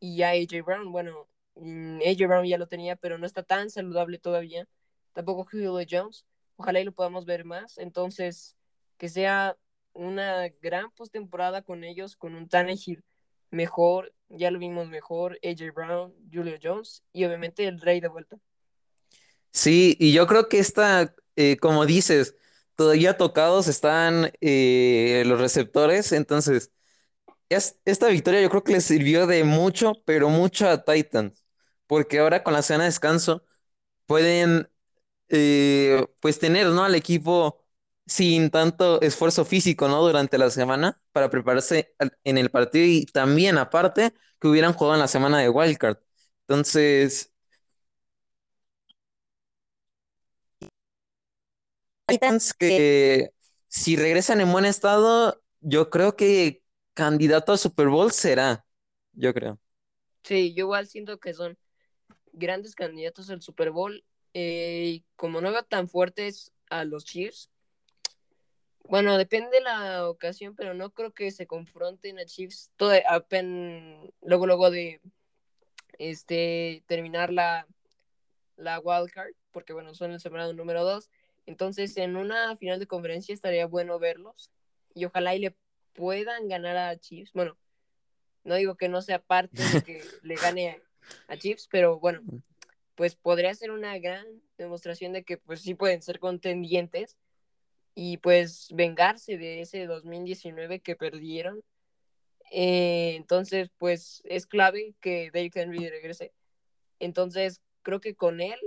[SPEAKER 2] y a AJ Brown. Bueno, mm, AJ Brown ya lo tenía, pero no está tan saludable todavía. Tampoco Julio Jones. Ojalá y lo podamos ver más. Entonces, que sea una gran postemporada con ellos, con un Tannehill mejor, ya lo vimos mejor, AJ Brown, Julio Jones y obviamente el rey de vuelta.
[SPEAKER 1] Sí, y yo creo que esta, eh, como dices, todavía tocados están eh, los receptores, entonces esta victoria yo creo que les sirvió de mucho, pero mucho a Titans, porque ahora con la semana de descanso pueden eh, pues tener ¿no? al equipo sin tanto esfuerzo físico ¿no? durante la semana para prepararse en el partido y también aparte que hubieran jugado en la semana de Wildcard. Entonces, Titans que si regresan en buen estado, yo creo que candidato a Super Bowl será, yo creo.
[SPEAKER 2] Sí, yo igual siento que son grandes candidatos al Super Bowl. Eh, como no veo tan fuertes a los Chiefs, bueno, depende de la ocasión, pero no creo que se confronten a Chiefs todo, luego, luego de este, terminar la, la wild card, porque bueno, son el sembrado número 2. Entonces, en una final de conferencia estaría bueno verlos y ojalá y le puedan ganar a Chiefs. Bueno, no digo que no sea parte de que [laughs] le gane a Chiefs, pero bueno, pues podría ser una gran demostración de que pues sí pueden ser contendientes y pues vengarse de ese 2019 que perdieron. Eh, entonces, pues es clave que Dave Henry regrese. Entonces, creo que con él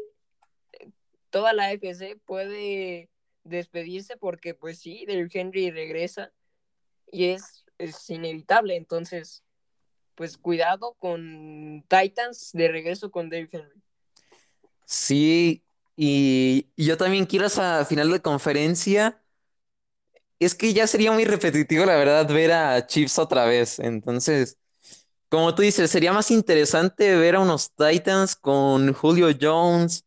[SPEAKER 2] toda la FC puede despedirse porque pues sí, Derrick Henry regresa y es, es inevitable. Entonces, pues cuidado con Titans de regreso con Derrick Henry.
[SPEAKER 1] Sí, y, yo también quiero esa final de conferencia. Es que ya sería muy repetitivo, la verdad, ver a Chiefs otra vez. Entonces, como tú dices, sería más interesante ver a unos Titans con Julio Jones,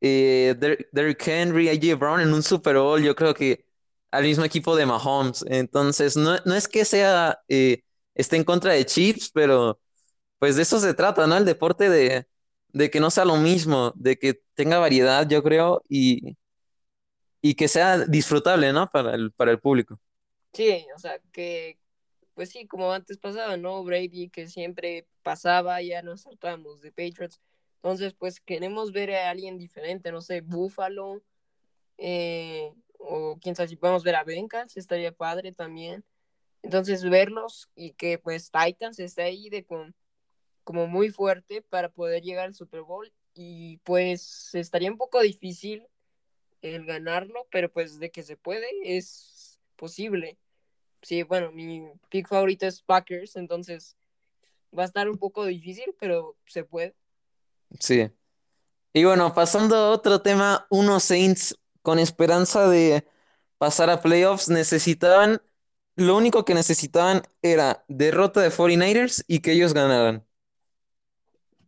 [SPEAKER 1] eh, Der- Derrick Henry, AJ Brown en un Super Bowl, yo creo que al mismo equipo de Mahomes. Entonces, no, no es que sea, eh, esté en contra de Chiefs, pero pues de eso se trata, ¿no? El deporte de, de que no sea lo mismo, de que tenga variedad, yo creo, y, y que sea disfrutable, ¿no? Para el, para el público.
[SPEAKER 2] Sí, o sea, que, pues sí, como antes pasaba, ¿no? Brady que siempre pasaba, ya nos saltábamos de Patriots. Entonces, pues queremos ver a alguien diferente, no sé, Buffalo, eh, o quién sabe si podemos ver a Bengals, estaría padre también. Entonces, verlos y que pues Titans esté ahí de con, como muy fuerte para poder llegar al Super Bowl y pues estaría un poco difícil el ganarlo, pero pues de que se puede es posible. Sí, bueno, mi pick favorito es Packers, entonces va a estar un poco difícil, pero se puede.
[SPEAKER 1] Sí. Y bueno, pasando a otro tema, unos Saints con esperanza de pasar a playoffs necesitaban, lo único que necesitaban era derrota de 49ers y que ellos ganaran.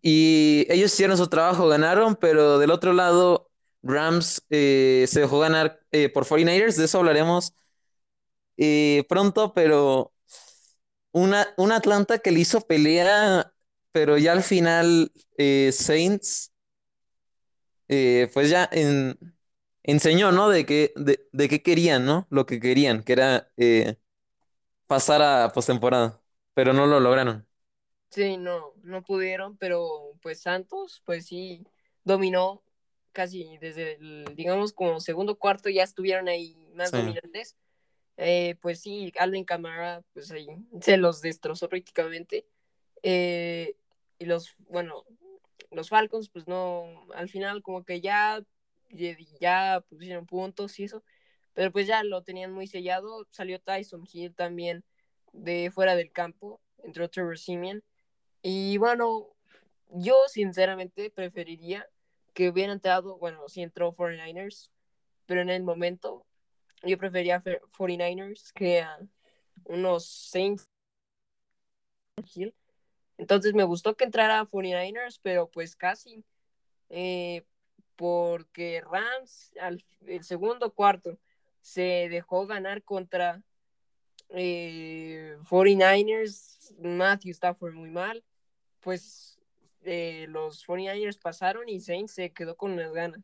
[SPEAKER 1] Y ellos hicieron su trabajo, ganaron, pero del otro lado, Rams eh, se dejó ganar eh, por 49ers, de eso hablaremos eh, pronto, pero una, un Atlanta que le hizo pelea, pero ya al final Saints, pues ya en- enseñó, ¿no? De qué, de, de qué querían, ¿no? Lo que querían, que era eh, pasar a postemporada, pero no lo lograron.
[SPEAKER 2] Sí, no, no pudieron, pero pues Santos, pues sí, dominó casi desde el, digamos, como segundo cuarto ya estuvieron ahí más
[SPEAKER 1] Sí.
[SPEAKER 2] dominantes. Eh, pues sí, Alvin Kamara, pues ahí se los destrozó prácticamente. Eh, y los, bueno, los Falcons, pues no, al final como que ya, ya pusieron puntos y eso, pero pues ya lo tenían muy sellado. Salió Tyson Hill también de fuera del campo, entró Trevor Simeon. Y bueno, yo sinceramente preferiría que hubiera entrado, bueno, sí entró 49ers, pero en el momento yo prefería 49ers que a unos Saints. Hill. Entonces me gustó que entrara 49ers, pero pues casi, eh, porque Rams al el segundo cuarto se dejó ganar contra eh, 49ers, Matthew Stafford muy mal, pues eh, los 49ers pasaron y Saints se quedó con las ganas.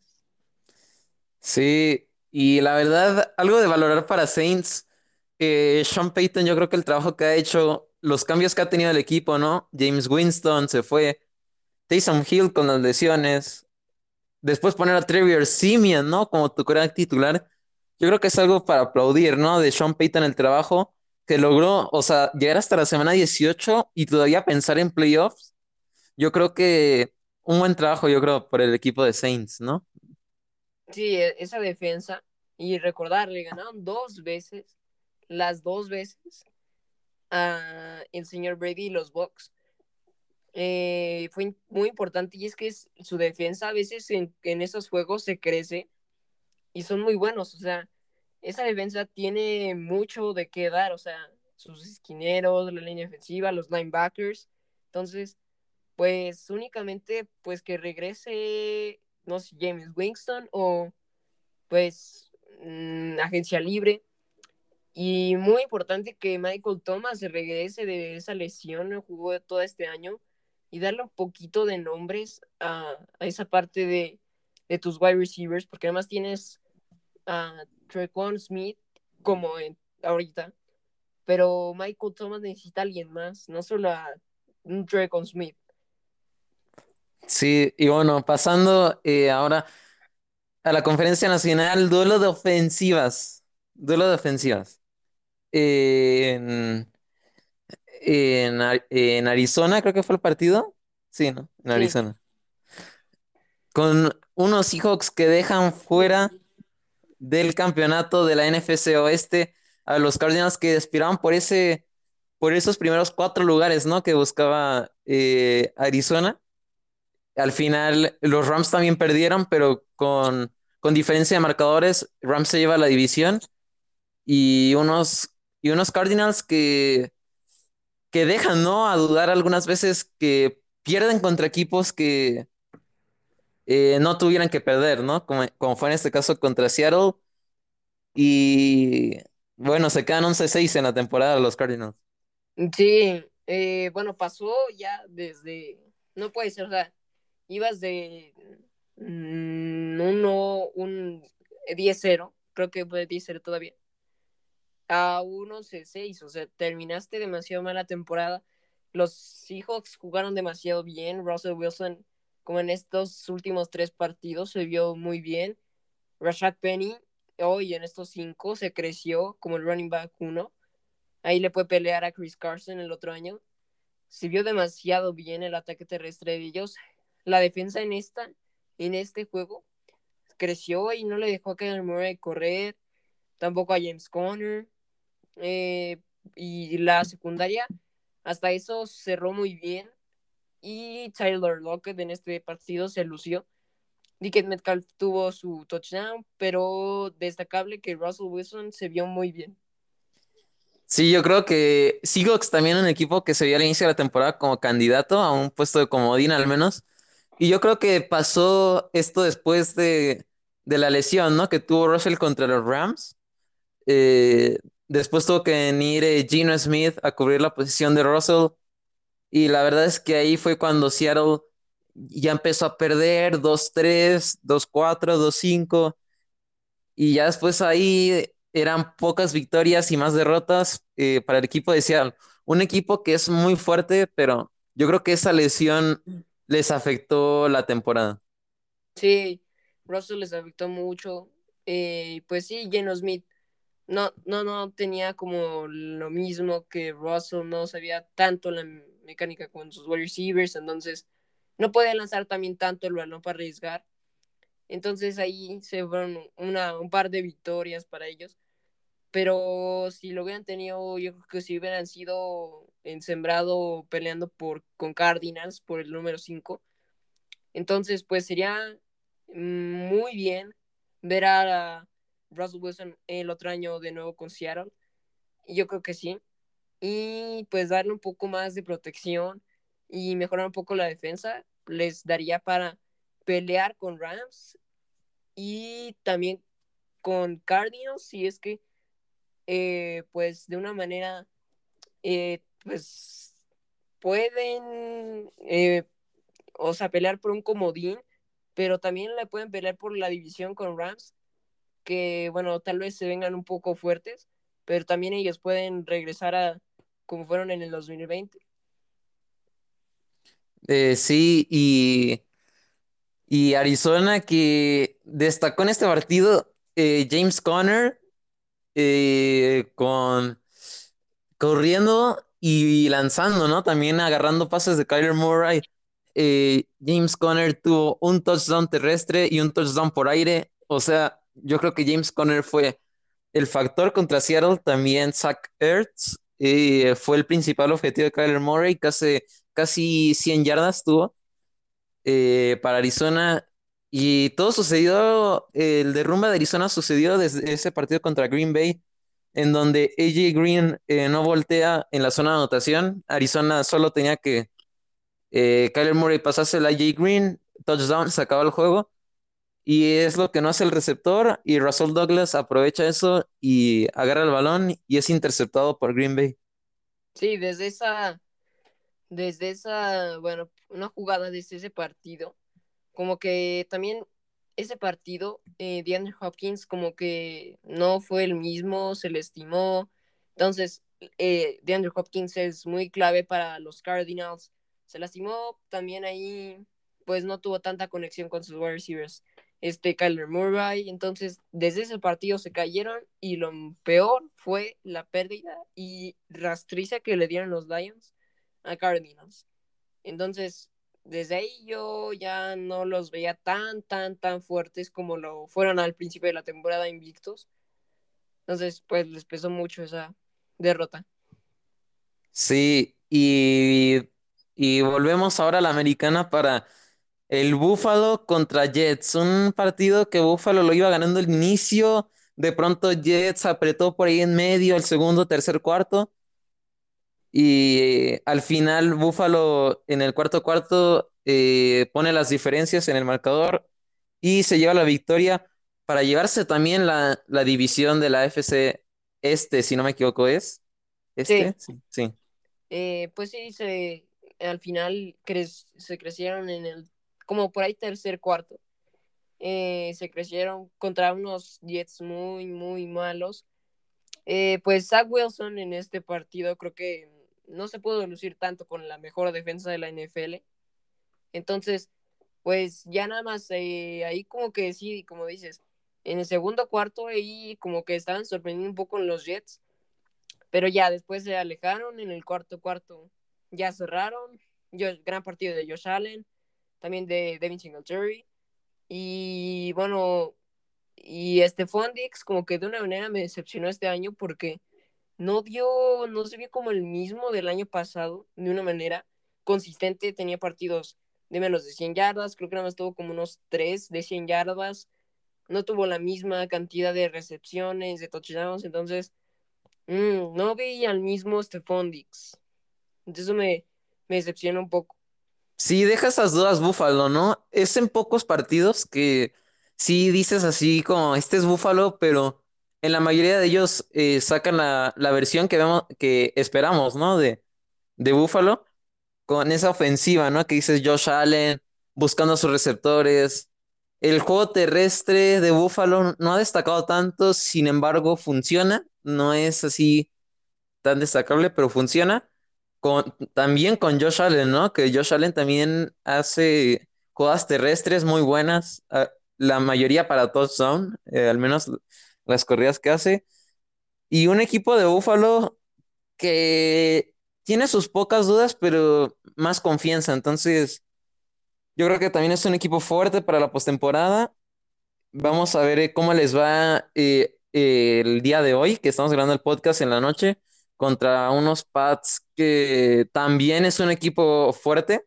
[SPEAKER 1] Sí, y la verdad, algo de valorar para Saints, eh, Sean Payton, yo creo que el trabajo que ha hecho, los cambios que ha tenido el equipo, ¿no? James Winston se fue, Taysom Hill con las lesiones, después poner a Trevor Simeon, ¿no? Como tu crack titular, yo creo que es algo para aplaudir, ¿no? De Sean Payton el trabajo que logró, o sea, llegar hasta la semana 18 y todavía pensar en playoffs, yo creo que un buen trabajo, yo creo, por el equipo de Saints, ¿no?
[SPEAKER 2] Sí, e, esa defensa, y recordar, le ganaron dos veces, las dos veces, a el señor Brady y los Bucks. Eh, fue muy importante y es que su defensa a veces en, esos juegos se crece y son muy buenos, o sea, esa defensa tiene mucho de qué dar, o sea, sus esquineros, la línea defensiva, los linebackers, entonces, pues únicamente pues que regrese, no sé, James Winston o pues mmm, agencia libre y muy importante que Michael Thomas se regrese de esa lesión, jugó todo este año y darle un poquito de nombres a, esa parte de, de, tus wide receivers, porque además tienes a Trequan Smith como ahorita, pero Michael Thomas necesita a alguien más, no solo a un Trequan Smith.
[SPEAKER 1] Sí, y bueno, pasando eh, ahora a la conferencia nacional, duelo de ofensivas, duelo de ofensivas. Eh, en, en, Arizona creo que fue el partido. Sí, ¿no? En Arizona. Sí. Con unos Seahawks que dejan fuera del campeonato de la NFC Oeste a los Cardinals que aspiraban por ese por esos primeros cuatro lugares, ¿no? Que buscaba eh, Arizona. Al final, los Rams también perdieron, pero con, con diferencia de marcadores, Rams se lleva la división. Y unos, y unos Cardinals que, que dejan, ¿no? A dudar algunas veces que pierden contra equipos que, eh, no tuvieran que perder, ¿no? Como, como fue en este caso contra Seattle. Y bueno, se quedan 11-6 en la temporada los Cardinals.
[SPEAKER 2] Sí, eh, bueno, pasó ya desde, no puede ser, o sea, ibas de mm, uno, un 10-0, creo que fue 10-0 todavía, a un 11-6, o sea, terminaste demasiado mal la temporada. Los Seahawks jugaron demasiado bien, Russell Wilson, como en estos últimos tres partidos, se vio muy bien. Rashad Penny, hoy en estos cinco, se creció como el running back uno Ahí le puede pelear a Chris Carson el otro año. Se vio demasiado bien el ataque terrestre de ellos. La defensa en esta, en este juego, creció y no le dejó a Kyler Murray correr, tampoco a James Conner. Eh, y la secundaria, hasta eso cerró muy bien. Y Tyler Lockett en este partido se lució. Dickett Metcalf tuvo su touchdown, pero destacable que Russell Wilson se vio muy bien.
[SPEAKER 1] Sí, yo creo que Seahawks también un equipo que se vio al inicio de la temporada como candidato a un puesto de comodín al menos. Y yo creo que pasó esto después de, de la lesión, ¿no? Que tuvo Russell contra los Rams. Eh, después tuvo que venir eh, Gino Smith a cubrir la posición de Russell. Y la verdad es que ahí fue cuando Seattle ya empezó a perder 2-3, 2-4, 2-5. Y ya después ahí eran pocas victorias y más derrotas eh, para el equipo de Seattle. Un equipo que es muy fuerte, pero yo creo que esa lesión les afectó la temporada.
[SPEAKER 2] Sí, Russell les afectó mucho. Eh, pues sí, Geno Smith no, no, no tenía como lo mismo que Russell, no sabía tanto la mecánica con sus wide receivers, entonces no podía lanzar también tanto el balón para arriesgar. Entonces ahí se fueron una, un par de victorias para ellos. Pero si lo hubieran tenido, yo creo que si hubieran sido en sembrado peleando por, con Cardinals por el número 5. Entonces, pues sería muy bien ver a Russell Wilson el otro año de nuevo con Seattle. Yo creo que sí. Y pues darle un poco más de protección y mejorar un poco la defensa les daría para pelear con Rams y también con Cardinals si es que eh, pues de una manera eh, pues pueden eh, o sea pelear por un comodín pero también le pueden pelear por la división con Rams que bueno tal vez se vengan un poco fuertes pero también ellos pueden regresar a como fueron en el 2020
[SPEAKER 1] sí y y Arizona que destacó en este partido eh, James Conner eh, con corriendo y lanzando, ¿no? También agarrando pases de Kyler Murray. Eh, James Conner tuvo un touchdown terrestre y un touchdown por aire. O sea, yo creo que James Conner fue el factor contra Seattle. También Zach Ertz fue el principal objetivo de Kyler Murray. Casi, casi 100 yardas tuvo. Eh, para Arizona. Y todo sucedió, el derrumbe de Arizona sucedió desde ese partido contra Green Bay, en donde AJ Green eh, no voltea en la zona de anotación. Arizona solo tenía que eh, Kyler Murray pasase el AJ Green, touchdown, se acaba el juego. Y es lo que no hace el receptor. Y Russell Douglas aprovecha eso y agarra el balón y es interceptado por Green Bay.
[SPEAKER 2] Sí, desde esa desde esa, bueno, una jugada desde ese partido, como que también ese partido, eh, DeAndre Hopkins como que no fue el mismo, se le estimó. Entonces, eh, DeAndre Hopkins es muy clave para los Cardinals. Se lastimó también ahí, pues no tuvo tanta conexión con sus wide receivers. Este Kyler Murray, entonces desde ese partido se cayeron y lo peor fue la pérdida y rastriza que le dieron los Lions a Cardinals. Entonces, desde ahí yo ya no los veía tan, tan, tan fuertes como lo fueron al principio de la temporada invictos. Entonces, pues les pesó mucho esa derrota.
[SPEAKER 1] Sí, y, y volvemos ahora a la americana para el Buffalo contra Jets. Un partido que Buffalo lo iba ganando al inicio. De pronto Jets apretó por ahí en medio, el segundo, tercer, cuarto Y al final Buffalo en el cuarto cuarto eh, pone las diferencias en el marcador y se lleva la victoria para llevarse también la, la división de la FC Este, si no me equivoco, ¿es?
[SPEAKER 2] Sí,
[SPEAKER 1] ¿Este? Sí. sí.
[SPEAKER 2] eh, pues sí, se, al final cre- se crecieron en el, como por ahí tercer cuarto. Eh, se crecieron contra unos Jets muy, muy malos. Eh, pues Zach Wilson en este partido creo que no se pudo lucir tanto con la mejor defensa de la NFL. Entonces, pues ya nada más eh, ahí como que sí, como dices, en el segundo cuarto ahí como que estaban sorprendiendo un poco en los Jets, pero ya después se alejaron en el cuarto cuarto, ya cerraron, yo, gran partido de Josh Allen, también de Devin Singletary, y bueno, y este Fondix como que de una manera me decepcionó este año porque no dio, no se vio como el mismo del año pasado, de una manera consistente, tenía partidos de menos de 100 yardas, creo que nada más tuvo como unos 3 de 100 yardas, no tuvo la misma cantidad de recepciones, de touchdowns, entonces mmm, no vi al mismo Stephon Dix. Entonces eso me, me decepciona un poco.
[SPEAKER 1] Sí, deja esas dudas Búfalo, ¿no? Es en pocos partidos que sí dices así como, este es Búfalo, pero en la mayoría de ellos eh, sacan la, la versión que vemos, que esperamos, ¿no? De, de Búfalo, con esa ofensiva, ¿no? Que dices Josh Allen, buscando a sus receptores. El juego terrestre de Búfalo no ha destacado tanto, sin embargo, funciona. No es así tan destacable, pero funciona. Con, también con Josh Allen, ¿no? Que Josh Allen también hace jugadas terrestres muy buenas, ah, la mayoría para touchdown, eh, al menos las corridas que hace. Y un equipo de Buffalo que tiene sus pocas dudas, pero más confianza. Entonces, yo creo que también es un equipo fuerte para la postemporada. Vamos a ver eh, cómo les va eh, el día de hoy, que estamos grabando el podcast en la noche, contra unos Pats que también es un equipo fuerte.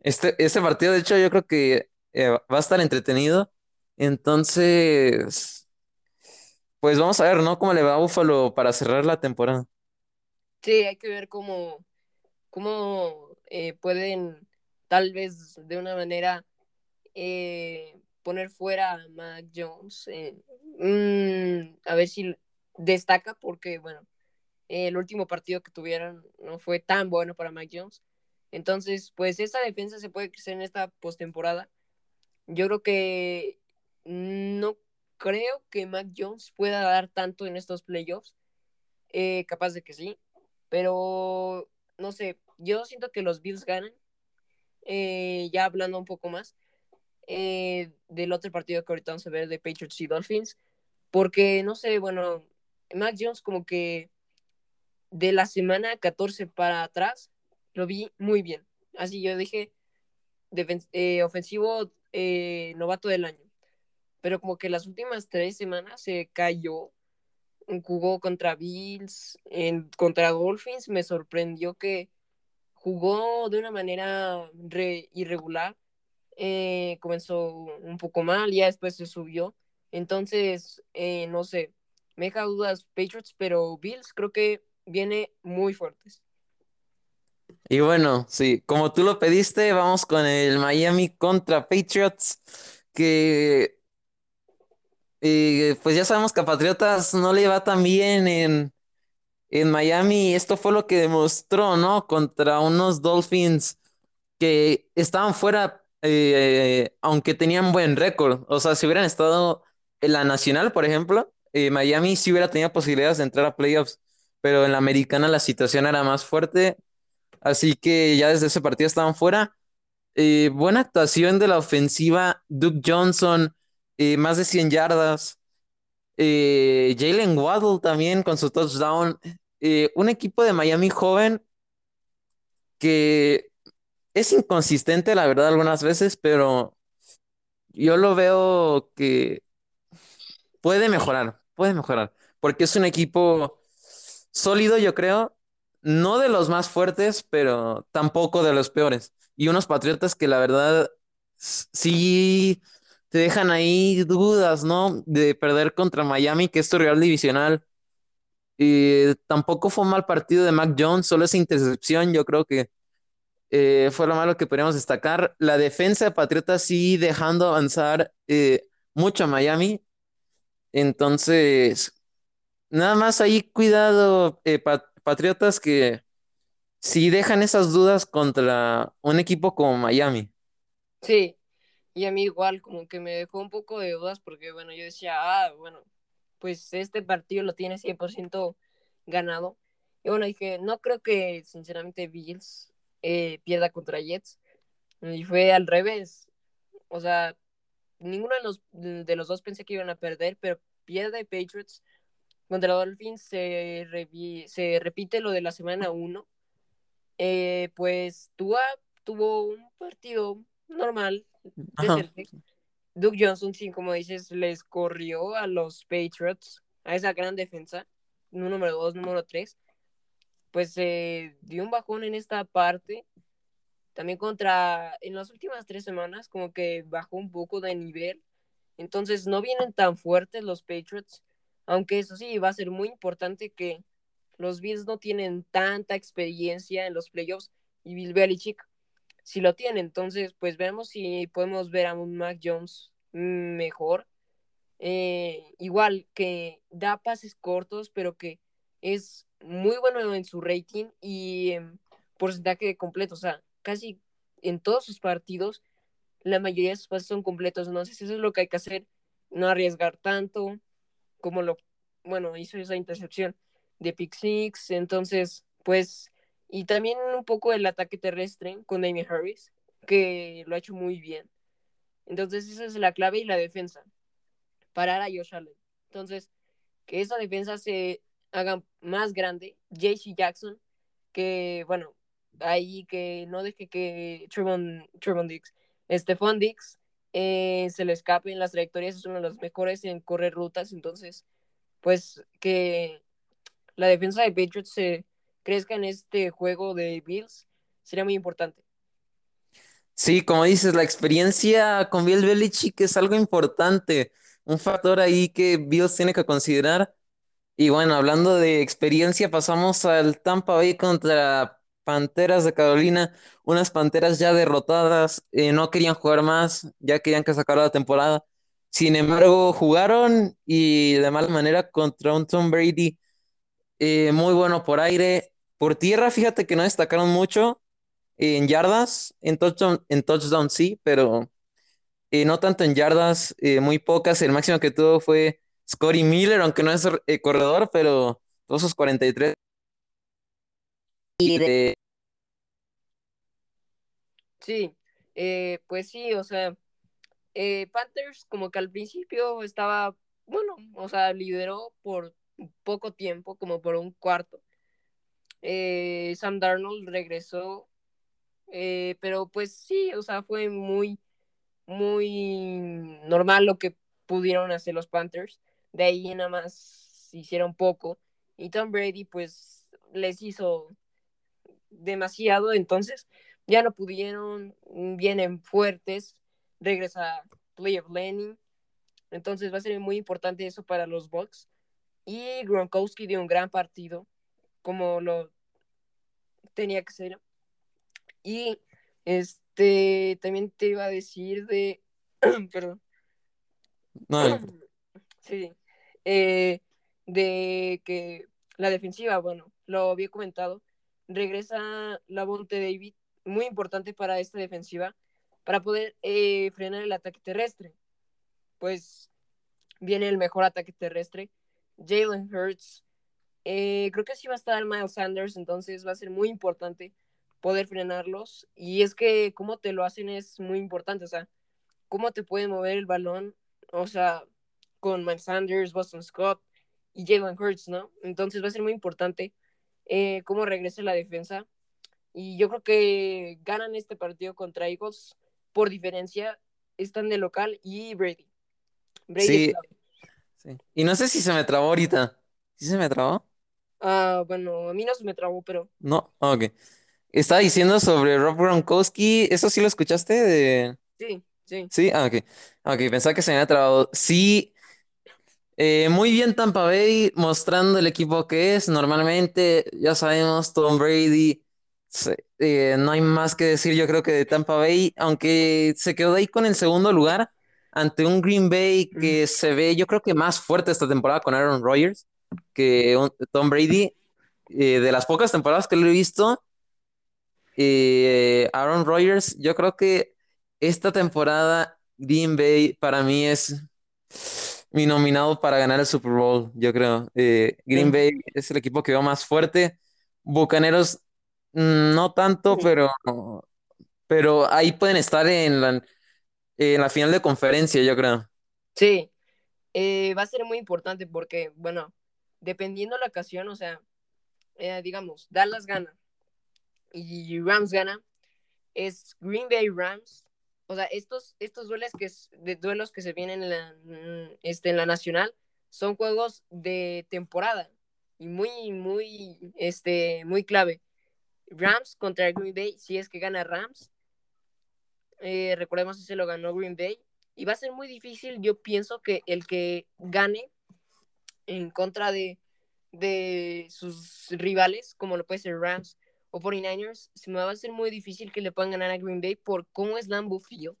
[SPEAKER 1] Este, este partido, de hecho, yo creo que eh, va a estar entretenido. Entonces, pues vamos a ver, ¿no? Cómo le va a Buffalo para cerrar la temporada.
[SPEAKER 2] Sí, hay que ver cómo, cómo eh, pueden tal vez de una manera eh, poner fuera a Mac Jones. Mm, a ver si destaca porque, bueno, el último partido que tuvieron no fue tan bueno para Mac Jones. Entonces, pues esa defensa se puede crecer en esta postemporada. Yo creo que no creo que Mac Jones pueda dar tanto en estos playoffs. Eh, capaz de que sí, pero no sé, yo siento que los Bills ganan. Eh, ya hablando un poco más eh, del otro partido que ahorita vamos a ver de Patriots y Dolphins, porque no sé, bueno, Mac Jones como que de la semana 14 para atrás lo vi muy bien. Así yo dije, eh, ofensivo eh, novato del año. Pero como que las últimas tres semanas se cayó. Jugó contra Bills, en, contra Dolphins. Me sorprendió que jugó de una manera re, irregular. Eh, comenzó un poco mal, ya después se subió. Entonces, eh, no sé, me deja dudas Patriots, pero Bills creo que viene muy fuertes.
[SPEAKER 1] Y bueno, sí, como tú lo pediste, vamos con el Miami contra Patriots, que eh, pues ya sabemos que a Patriotas no le va tan bien en, en Miami. Esto fue lo que demostró, ¿no? Contra unos Dolphins que estaban fuera, eh, aunque tenían buen récord. O sea, si hubieran estado en la nacional, por ejemplo, eh, Miami sí hubiera tenido posibilidades de entrar a playoffs, pero en la americana la situación era más fuerte. Así que ya desde ese partido estaban fuera. Eh, buena actuación de la ofensiva. Duke Johnson, eh, más de 100 yardas. Eh, Jalen Waddle también con su touchdown. Un equipo de Miami joven que es inconsistente, la verdad, algunas veces, pero yo lo veo que puede mejorar, puede mejorar, porque es un equipo sólido, yo creo, no de los más fuertes, pero tampoco de los peores. Y unos Patriotas que la verdad sí te dejan ahí dudas, ¿no? De perder contra Miami, que es tu rival divisional. Y tampoco fue un mal partido de Mac Jones, solo esa intercepción, yo creo que eh, fue lo malo que podríamos destacar. La defensa de Patriotas sí dejando avanzar eh, mucho a Miami. Entonces, nada más ahí cuidado, eh, Pa- Patriotas, que si dejan esas dudas contra un equipo como Miami.
[SPEAKER 2] Sí, y a mí igual como que me dejó un poco de dudas porque, bueno, yo decía, ah, bueno, pues este partido lo tiene 100% ganado. Y bueno, dije, no creo que sinceramente Bills eh, pierda contra Jets. Y fue al revés. O sea, ninguno de los, de los dos pensé que iban a perder, pero pierde Patriots contra Dolphins. Se, revi- se repite lo de la semana 1. Eh, pues Tua tuvo un partido normal, decente. Duke Johnson, sí, como dices, les corrió a los Patriots, a esa gran defensa, número 2, número 3. Pues eh, dio un bajón en esta parte. También contra, en las últimas tres semanas, como que bajó un poco de nivel. Entonces no vienen tan fuertes los Patriots, aunque eso sí, va a ser muy importante que los Bills no tienen tanta experiencia en los playoffs y Bill Belichick si lo tiene. Entonces, pues vemos si podemos ver a un Mac Jones mejor. Eh, igual que da pases cortos, pero que es muy bueno en su rating y en porcentaje completo. O sea, casi en todos sus partidos, la mayoría de sus pases son completos. Entonces, eso es lo que hay que hacer. No arriesgar tanto como lo, bueno, hizo esa intercepción de pick six. Entonces, pues, y también un poco el ataque terrestre con Damien Harris, que lo ha hecho muy bien. Entonces, esa es la clave y la defensa. Parar a Josh Allen. Entonces, que esa defensa se haga más grande. JC Jackson, que, bueno, ahí que no deje que Trevon, Trevon Dix, Stephon Dix, eh, se le escape en las trayectorias, es uno de los mejores en correr rutas. Entonces, pues que la defensa de Patriots se crezca en este juego de Bills sería muy importante.
[SPEAKER 1] Sí, como dices, la experiencia con Bill Belichick es algo importante, un factor ahí que Bills tiene que considerar. Y bueno, hablando de experiencia, pasamos al Tampa Bay contra Panteras de Carolina, unas Panteras ya derrotadas, eh, no querían jugar más, ya querían que se la temporada. Sin embargo, jugaron y de mala manera contra un Tom Brady eh, muy bueno por aire. Por tierra, fíjate que no destacaron mucho en yardas, en touchdown, en touchdown sí, pero eh, no tanto en yardas, muy pocas. El máximo que tuvo fue Scotty Miller, aunque no es corredor, pero todos sus 43. Y de-
[SPEAKER 2] Sí, eh, pues sí, o sea, eh, Panthers como que al principio estaba, bueno, o sea, lideró por poco tiempo, como por un cuarto. Eh, Sam Darnold regresó, pero pues sí, o sea, fue muy, muy normal lo que pudieron hacer los Panthers. De ahí nada más hicieron poco. Y Tom Brady pues les hizo demasiado, entonces ya no pudieron, vienen fuertes, regresa Play of Lenny, entonces va a ser muy importante eso para los Bucks. Y Gronkowski dio un gran partido, como lo tenía que ser. Y este también te iba a decir de, [clears throat] perdón,
[SPEAKER 1] no, [clears throat]
[SPEAKER 2] sí, eh, de que la defensiva, bueno, lo había comentado, regresa la Bonte David, muy importante para esta defensiva, para poder eh, frenar el ataque terrestre. Pues viene el mejor ataque terrestre, Jalen Hurts. Eh, creo que sí va a estar Miles Sanders, entonces va a ser muy importante poder frenarlos. Y es que cómo te lo hacen es muy importante, o sea, cómo te pueden mover el balón, o sea, con Miles Sanders, Boston Scott y Jalen Hurts, ¿no? Entonces va a ser muy importante eh, cómo regrese la defensa. Y yo creo que ganan este partido contra Eagles por diferencia. Están de local y Brady. Brady
[SPEAKER 1] sí, sí. Y no sé si se me trabó ahorita. ¿Sí se me trabó?
[SPEAKER 2] Ah, bueno, a mí no se me trabó, pero
[SPEAKER 1] No, Ah, ok. Estaba diciendo sobre Rob Gronkowski, ¿eso sí lo escuchaste? De...
[SPEAKER 2] sí, sí.
[SPEAKER 1] Sí, ah, ok. Ok, pensaba que se me había trabado. Sí, Eh, muy bien Tampa Bay mostrando el equipo que es. Normalmente, ya sabemos, Tom Brady, eh, no hay más que decir yo creo que de Tampa Bay, aunque se quedó ahí con el segundo lugar ante un Green Bay
[SPEAKER 2] Mm,
[SPEAKER 1] que se ve yo creo que más fuerte esta temporada con Aaron Rodgers que un- Tom Brady. Eh, de las pocas temporadas que lo he visto, Aaron Rodgers, yo creo que esta temporada Green Bay para mí es mi nominado para ganar el Super Bowl, yo creo. Eh, Green Bay es el equipo que veo más fuerte. Bucaneros, mm, no tanto,
[SPEAKER 2] Sí,
[SPEAKER 1] pero, pero ahí pueden estar en la, en la final de conferencia, yo creo.
[SPEAKER 2] Sí, eh, va a ser muy importante porque, bueno, dependiendo la ocasión, o sea, eh, digamos, Dallas gana y Rams gana, es Green Bay Rams. O sea, estos, estos duelos que, de duelos que se vienen en la, mm, este, en la nacional son juegos de temporada y muy, muy, este, muy clave. Rams contra Green Bay, si es que gana Rams, eh, recordemos que se lo ganó Green Bay, y va a ser muy difícil, yo pienso que el que gane en contra de, de sus rivales, como lo puede ser Rams o 49ers, se me va a ser muy difícil que le puedan ganar a Green Bay por cómo es Lambeau Field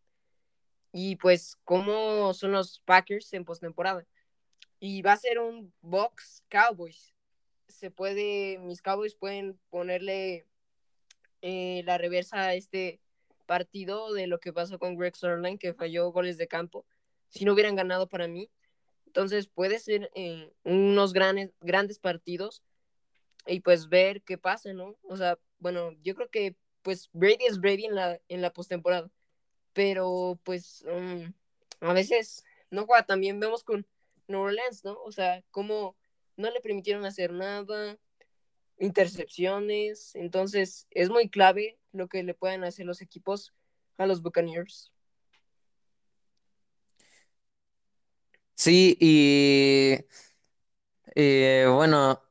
[SPEAKER 2] y pues cómo son los Packers en postemporada. Y va a ser un box Cowboys. Se puede, mis Cowboys pueden ponerle eh, la reversa a este partido de lo que pasó con Greg Sörlein, que falló goles de campo. Si no hubieran ganado para mí, entonces puede ser eh, unos grandes, grandes partidos y pues ver qué pasa, ¿no? O sea, bueno, yo creo que pues Brady es Brady en la, en la postemporada, pero pues um, a veces no también, vemos con New Orleans, ¿no? O sea, cómo no le permitieron hacer nada, intercepciones, entonces es muy clave lo que le puedan hacer los equipos a los Buccaneers.
[SPEAKER 1] Sí, y eh, bueno,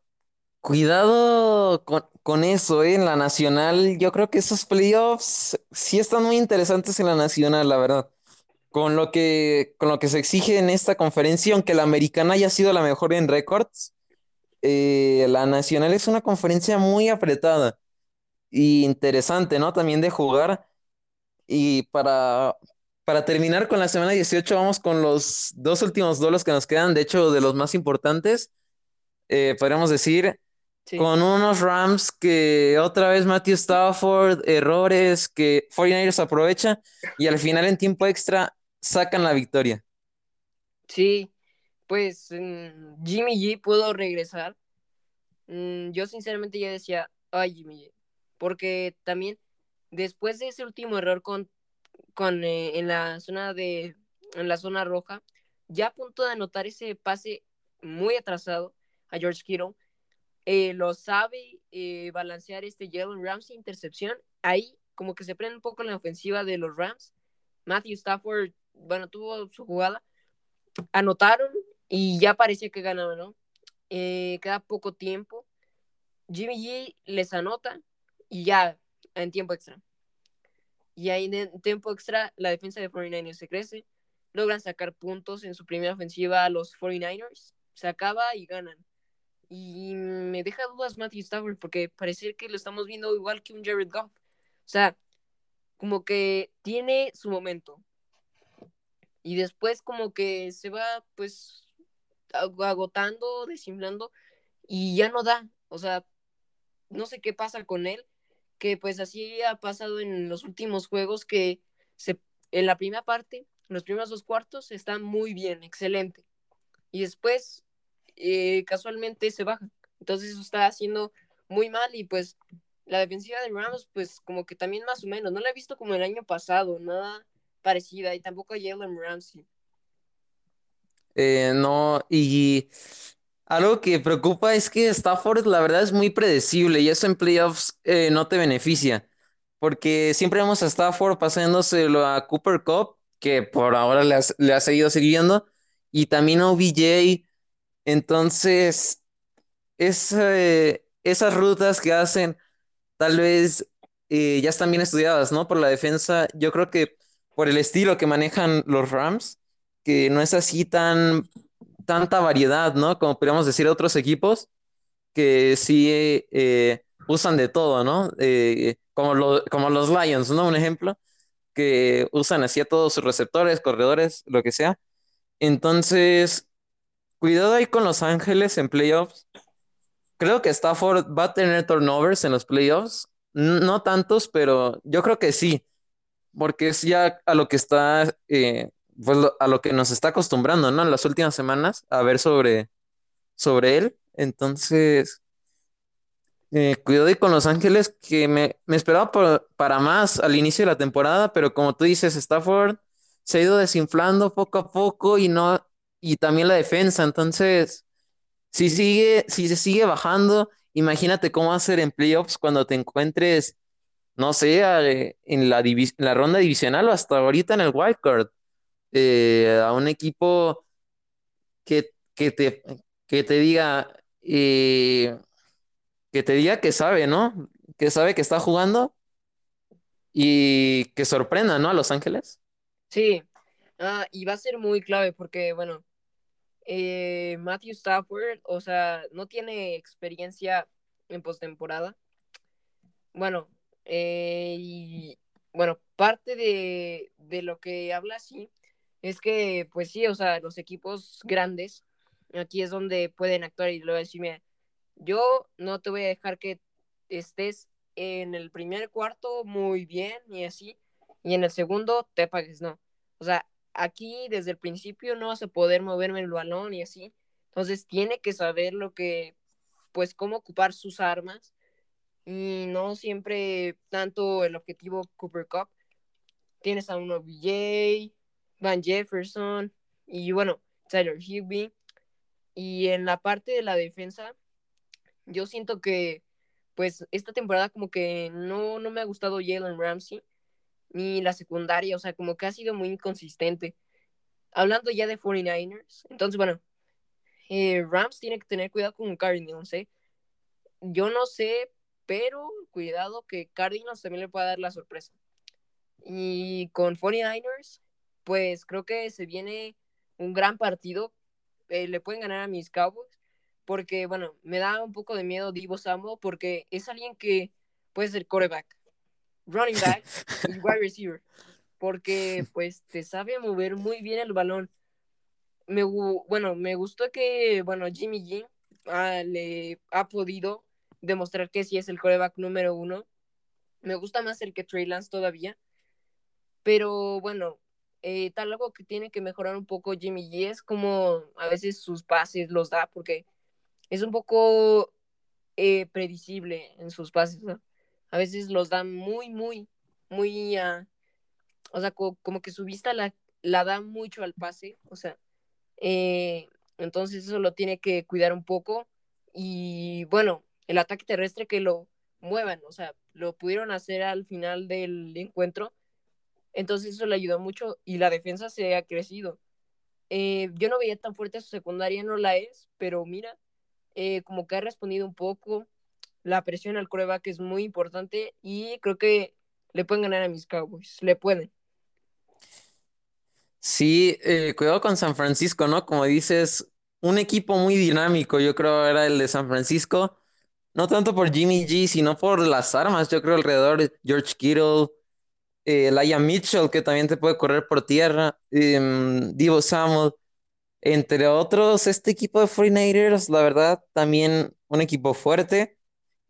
[SPEAKER 1] cuidado con, con eso, ¿eh? En la nacional, yo creo que esos playoffs sí están muy interesantes en la nacional, la verdad. Con lo que, con lo que se exige en esta conferencia, aunque la americana haya sido la mejor en récords, eh, la nacional es una conferencia muy apretada y interesante, ¿no? También de jugar. Y para, para terminar con la semana 18 vamos con los dos últimos duelos que nos quedan, de hecho, de los más importantes, eh, podríamos decir,
[SPEAKER 2] Sí,
[SPEAKER 1] con unos Rams que otra vez Matthew Stafford, errores que 49ers aprovecha y al final en tiempo extra sacan la victoria.
[SPEAKER 2] sí, pues mm, Jimmy G pudo regresar. Mm, yo sinceramente ya decía, ay Jimmy G, porque también después de ese último error con, con eh, en la zona de en la zona roja, ya a punto de anotar ese pase muy atrasado a George Kittle, eh, lo sabe eh, balancear este Jalen Ramsey intercepción. Ahí como que se prende un poco la ofensiva de los Rams. Matthew Stafford, bueno, tuvo su jugada, anotaron y ya parecía que ganaban, ¿no? Eh, queda poco tiempo. Jimmy G les anota y ya en tiempo extra. Y ahí en tiempo extra la defensa de 49ers se crece, logran sacar puntos en su primera ofensiva a los 49ers, se acaba y ganan. Y me deja dudas Matthew Stafford porque parece que lo estamos viendo igual que un Jared Goff. O sea, como que tiene su momento. Y después como que se va pues agotando, desinflando y ya no da. O sea, no sé qué pasa con él, que pues así ha pasado en los últimos juegos que se, en la primera parte, en los primeros dos cuartos, está muy bien, excelente. Y después, eh, casualmente se baja. Entonces eso está haciendo muy mal y pues la defensiva de Rams, pues como que también más o menos. No la he visto como el año pasado, nada parecida y tampoco a Jalen Ramsey.
[SPEAKER 1] Eh, no, y algo que preocupa es que Stafford la verdad es muy predecible y eso en playoffs eh, no te beneficia, porque siempre vemos a Stafford pasándoselo a Cooper Cup, que por ahora le, has- le ha seguido siguiendo, y también a OBJ, entonces es, eh, esas rutas que hacen tal vez eh, ya están bien estudiadas, ¿no? Por la defensa, yo creo que por el estilo que manejan los Rams, que no es así tan tanta variedad, ¿no? Como podríamos decir otros equipos que sí eh, usan de todo, ¿no? Eh, como, lo, como los Lions, ¿no? Un ejemplo, que usan así a todos sus receptores, corredores, lo que sea. Entonces, cuidado ahí con Los Ángeles en playoffs. Creo que Stafford va a tener turnovers en los playoffs. No tantos, pero yo creo que sí, porque es ya a lo que está, eh, pues a lo que nos está acostumbrando, ¿no? En las últimas semanas a ver sobre, sobre él. Entonces, eh, cuidado ahí con Los Ángeles, que me, me esperaba para más al inicio de la temporada, pero como tú dices, Stafford se ha ido desinflando poco a poco y no, y también la defensa. Entonces, si sigue, si se sigue bajando, imagínate cómo va a ser en playoffs cuando te encuentres, no sé, en la, la ronda divisional o hasta ahorita en el wildcard. Eh, a un equipo que, que, te, que te diga, eh, que te diga que sabe, ¿no? Que sabe que está jugando y que sorprenda, ¿no? A Los Ángeles.
[SPEAKER 2] Sí, ah, y va a ser muy clave porque, bueno, eh, Matthew Stafford, o sea, no tiene experiencia en postemporada. Bueno, eh, y bueno, parte de, de lo que habla así es que, pues sí, o sea, los equipos grandes, aquí es donde pueden actuar y luego decirme, yo no te voy a dejar que estés en el primer cuarto muy bien y así, y en el segundo te pagues, no. O sea, aquí desde el principio no vas a poder moverme el balón y así. Entonces tiene que saber lo que, pues, cómo ocupar sus armas y no siempre tanto el objetivo Cooper Cup. Tienes a uno BJ, Van Jefferson y bueno, Tyler Hugby. Y en la parte de la defensa, yo siento que, pues, esta temporada como que no, no me ha gustado Jalen Ramsey ni la secundaria, o sea, como que ha sido muy inconsistente. Hablando ya de 49ers, entonces, bueno, eh, Rams tiene que tener cuidado con Cardinals, ¿eh? Yo no sé, pero cuidado que Cardinals también le pueda dar la sorpresa. Y con 49ers, pues creo que se viene un gran partido. Eh, le pueden ganar a mis Cowboys, porque, bueno, me da un poco de miedo Divo porque es alguien que puede ser quarterback running back [laughs] y wide receiver, porque pues te sabe mover muy bien el balón. Me, bueno, me gustó que, bueno, Jimmy G ah, le ha podido demostrar que sí es el coreback número uno. Me gusta más el que Trey Lance todavía. Pero bueno, eh, tal algo que tiene que mejorar un poco Jimmy G es como a veces sus pases los da, porque es un poco eh, predecible en sus pases, ¿no? A veces los da muy, muy, muy, uh, o sea, como que su vista la, da mucho al pase, o sea, eh, entonces eso lo tiene que cuidar un poco y bueno, el ataque terrestre que lo muevan, o sea, lo pudieron hacer al final del encuentro, entonces eso le ayudó mucho y la defensa se ha crecido. Eh, yo no veía tan fuerte su secundaria, no la es, pero mira, eh, como que ha respondido un poco, la presión al coreback es muy importante y creo que le pueden ganar a mis Cowboys, le pueden.
[SPEAKER 1] Sí, eh, cuidado con San Francisco, ¿no? Como dices, un equipo muy dinámico, yo creo era el de San Francisco, no tanto por Jimmy G, sino por las armas, yo creo alrededor de George Kittle, eh, Laia Mitchell, que también te puede correr por tierra, em, Divo Samuel, entre otros, este equipo de 49ers, la verdad, también un equipo fuerte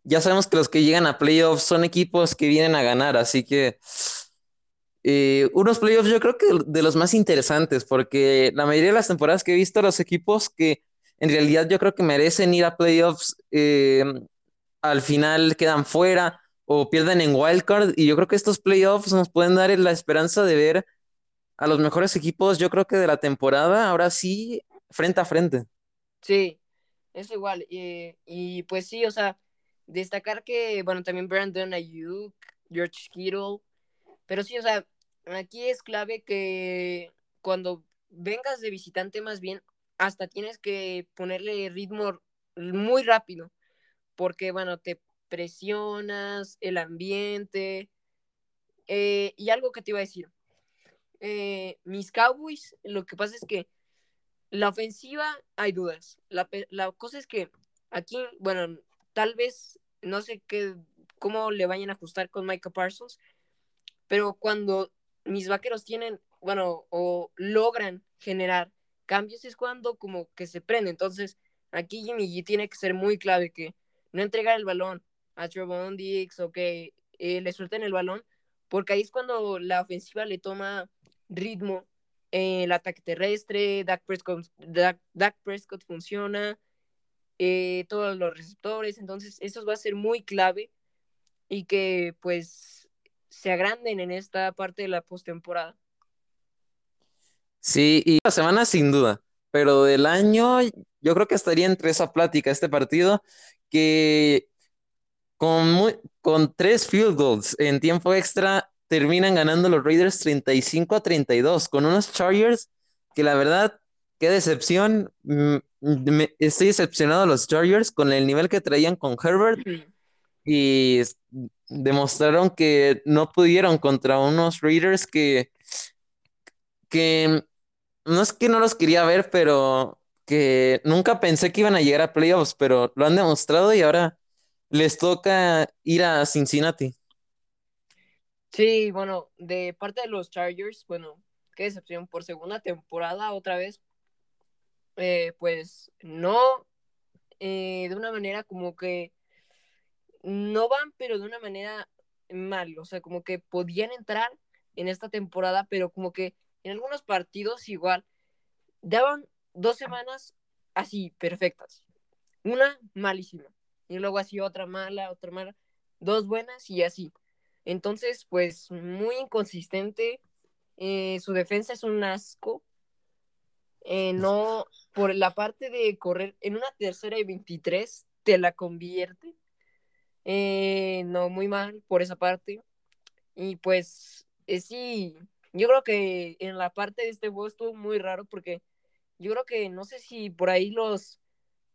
[SPEAKER 1] ya sabemos que los que llegan a playoffs son equipos que vienen a ganar, así que eh, unos playoffs yo creo que de los más interesantes, porque la mayoría de las temporadas que he visto, los equipos que en realidad yo creo que merecen ir a playoffs, eh, al final quedan fuera o pierden en wildcard, y yo creo que estos playoffs nos pueden dar la esperanza de ver a los mejores equipos, yo creo que de la temporada, ahora sí, frente a frente.
[SPEAKER 2] Sí, es igual, y, y pues sí, o sea Destacar que, bueno, también Brandon Ayuk, George Kittle, pero sí, o sea, aquí es clave que cuando vengas de visitante más bien, hasta tienes que ponerle ritmo muy rápido, porque, bueno, te presionas, el ambiente, eh, y algo que te iba a decir, eh, mis Cowboys, lo que pasa es que la ofensiva hay dudas. La, la, cosa es que aquí, bueno, tal vez no sé qué, cómo le vayan a ajustar con Micah Parsons, pero cuando mis vaqueros tienen, bueno, o logran generar cambios es cuando como que se prende. Entonces, aquí Jimmy G tiene que ser muy clave que no entregar el balón a Trevon Diggs o que eh, le suelten el balón, porque ahí es cuando la ofensiva le toma ritmo, eh, el ataque terrestre, Dak Prescott, Dak, Prescott funciona, eh, todos los receptores, entonces eso va a ser muy clave y que pues se agranden en esta parte de la postemporada.
[SPEAKER 1] Sí, y la semana sin duda, pero del año yo creo que estaría entre esa plática, este partido, que con, con tres field goals en tiempo extra terminan ganando los Raiders 35 a 32, con unos Chargers que la verdad, qué decepción. Mm, estoy decepcionado de los Chargers con el nivel que traían con Herbert y demostraron que no pudieron contra unos Raiders que, que no es que no los quería ver, pero que nunca pensé que iban a llegar a playoffs, pero lo han demostrado y ahora les toca ir a Cincinnati.
[SPEAKER 2] Sí, bueno, de parte de los Chargers, bueno, qué decepción por segunda temporada otra vez. Eh, pues no eh, de una manera como que no van, pero de una manera mal, o sea, como que podían entrar en esta temporada, pero como que en algunos partidos igual daban dos semanas así perfectas. Una malísima. Y luego así otra mala, otra mala. Dos buenas y así. Entonces, pues muy inconsistente. Eh, su defensa es un asco. Eh, no, por la parte de correr en una tercera y 23, te la convierte. Eh, no, muy mal por esa parte. Y pues, sí, yo creo que en la parte de este juego estuvo muy raro porque yo creo que no sé si por ahí los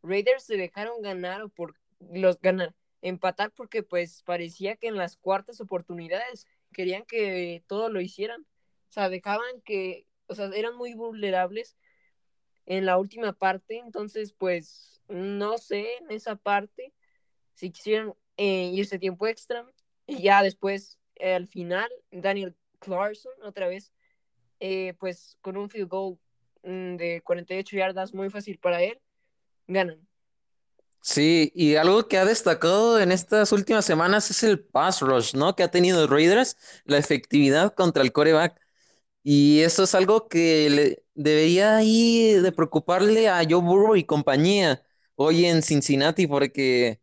[SPEAKER 2] Raiders se dejaron ganar o por los ganar, empatar porque pues parecía que en las cuartas oportunidades querían que todo lo hicieran. O sea, dejaban que, o sea, eran muy vulnerables en la última parte, entonces pues no sé en esa parte si quisieran eh, irse tiempo extra y ya después al final Daniel Clarkson otra vez, eh, pues con un field goal mm, de 48 yardas muy fácil para él, ganan.
[SPEAKER 1] Sí, y algo que ha destacado en estas últimas semanas es el pass rush, ¿no? Que ha tenido Raiders, la efectividad contra el coreback. Y eso es algo que le debería ir de preocuparle a Joe Burrow y compañía hoy en Cincinnati, porque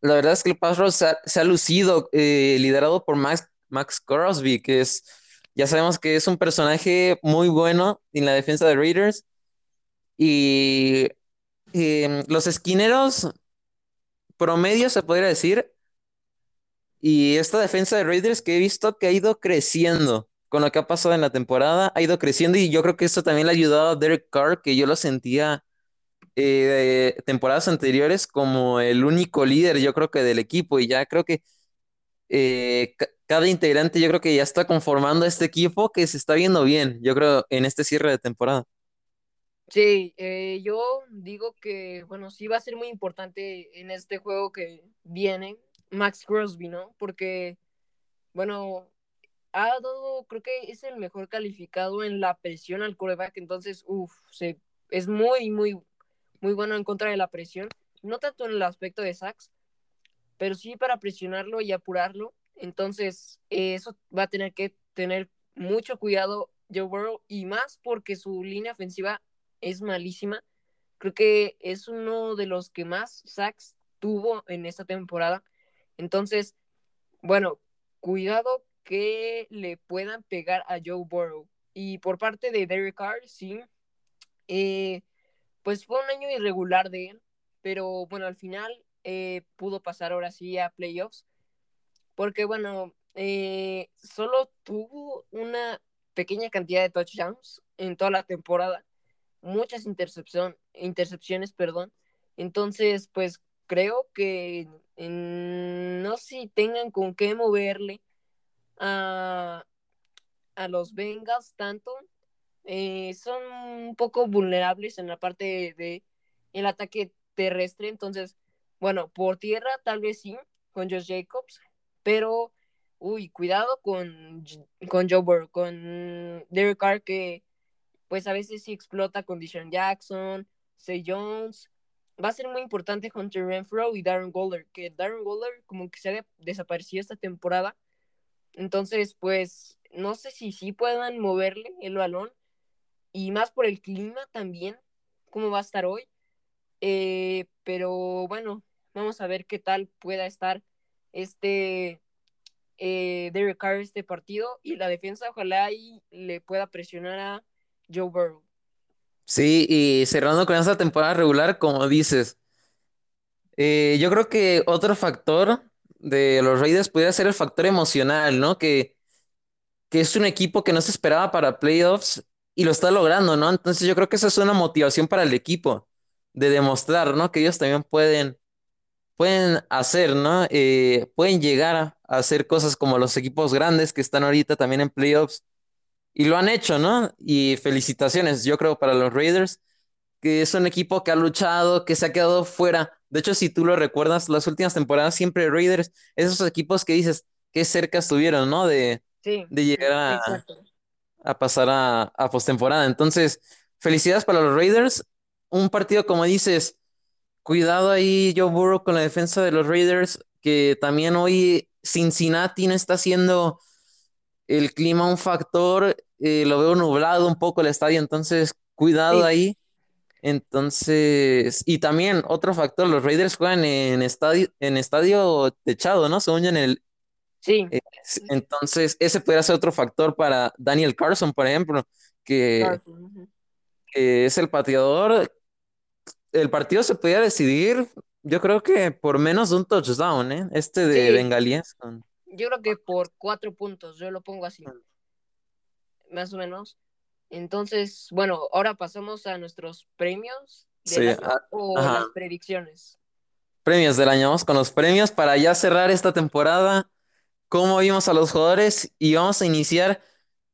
[SPEAKER 1] la verdad es que el pass se ha, lucido, eh, liderado por Max, Max Crosby, que es ya sabemos que es un personaje muy bueno en la defensa de Raiders. Y em, los esquineros promedio, se podría decir. Y esta defensa de Raiders que he visto que ha ido creciendo con lo que ha pasado en la temporada, ha ido creciendo y yo creo que esto también le ha ayudado a Derek Carr, que yo lo sentía eh, temporadas anteriores como el único líder, yo creo que del equipo y ya creo que eh, cada integrante yo creo que ya está conformando este equipo que se está viendo bien, yo creo, en este cierre de temporada.
[SPEAKER 2] Sí, eh, yo digo que, bueno, sí va a ser muy importante en este juego que viene Max Crosby, ¿no? Porque, bueno, ha dado, creo que es el mejor calificado en la presión al coreback, entonces, uff, es muy, muy, muy bueno en contra de la presión, no tanto en el aspecto de sacks, pero sí para presionarlo y apurarlo entonces, eso va a tener que tener mucho cuidado Joe Burrow y más porque su línea ofensiva es malísima. Creo que es uno de los que más sacks tuvo en esta temporada. Entonces, bueno, cuidado que le puedan pegar a Joe Burrow. Y por parte de Derek Carr, sí, eh, pues fue un año irregular de él, pero bueno, al final eh, pudo pasar ahora sí a playoffs porque bueno, eh, solo tuvo una pequeña cantidad de touchdowns en toda la temporada, muchas intercepción, intercepciones, perdón. Entonces, pues creo que no sé si tengan con qué moverle a, a los Bengals tanto, eh, son un poco vulnerables en la parte de, el ataque terrestre, entonces, bueno, por tierra tal vez sí, con Josh Jacobs, pero, uy, cuidado con, con Joe Burrow, con Derek Carr, que pues a veces sí explota con Dishon Jackson, Say Jones, va a ser muy importante Hunter Renfro y Darren Goller, que Darren Goller como que se ha desaparecido esta temporada. Entonces, pues, no sé si sí puedan moverle el balón. Y más por el clima también, cómo va a estar hoy. Eh, pero bueno, vamos a ver qué tal pueda estar este eh, Derek Carr este partido. Y la defensa, ojalá y le pueda presionar a Joe Burrow.
[SPEAKER 1] Sí, y cerrando con esta temporada regular, como dices, eh, yo creo que otro factor de los Raiders podría ser el factor emocional, ¿no? Que, que es un equipo que no se esperaba para playoffs y lo está logrando, ¿no? Entonces yo creo que esa es una motivación para el equipo de demostrar, ¿no? Que ellos también pueden, pueden hacer, ¿no? Eh, pueden llegar a hacer cosas como los equipos grandes que están ahorita también en playoffs y lo han hecho, ¿no? Y felicitaciones, yo creo, para los Raiders, que es un equipo que ha luchado, que se ha quedado fuera. De hecho, si tú lo recuerdas, las últimas temporadas siempre Raiders, esos equipos que dices, qué cerca estuvieron, ¿no? De, de llegar a, a, pasar a, a postemporada. Entonces, felicidades para los Raiders. Un partido, como dices, cuidado ahí, Joe Burrow, con la defensa de los Raiders, que también hoy Cincinnati no está haciendo el clima un factor, eh, lo veo nublado un poco el estadio, entonces cuidado ahí. Entonces, y también otro factor, los Raiders juegan en estadio, en estadio techado, ¿no? Según en el...
[SPEAKER 2] Sí.
[SPEAKER 1] Eh, entonces, ese podría ser otro factor para Daniel Carson, por ejemplo, que, es el pateador. El partido se podía decidir, yo creo que por menos de un touchdown, ¿eh? Este de Bengalíes.
[SPEAKER 2] Yo creo que por cuatro puntos, yo lo pongo así. Más o menos. Entonces, bueno, ahora pasamos a nuestros premios del
[SPEAKER 1] ah,
[SPEAKER 2] o las predicciones.
[SPEAKER 1] Premios del año. Vamos con los premios para ya cerrar esta temporada. ¿Cómo vimos a los jugadores? Y vamos a iniciar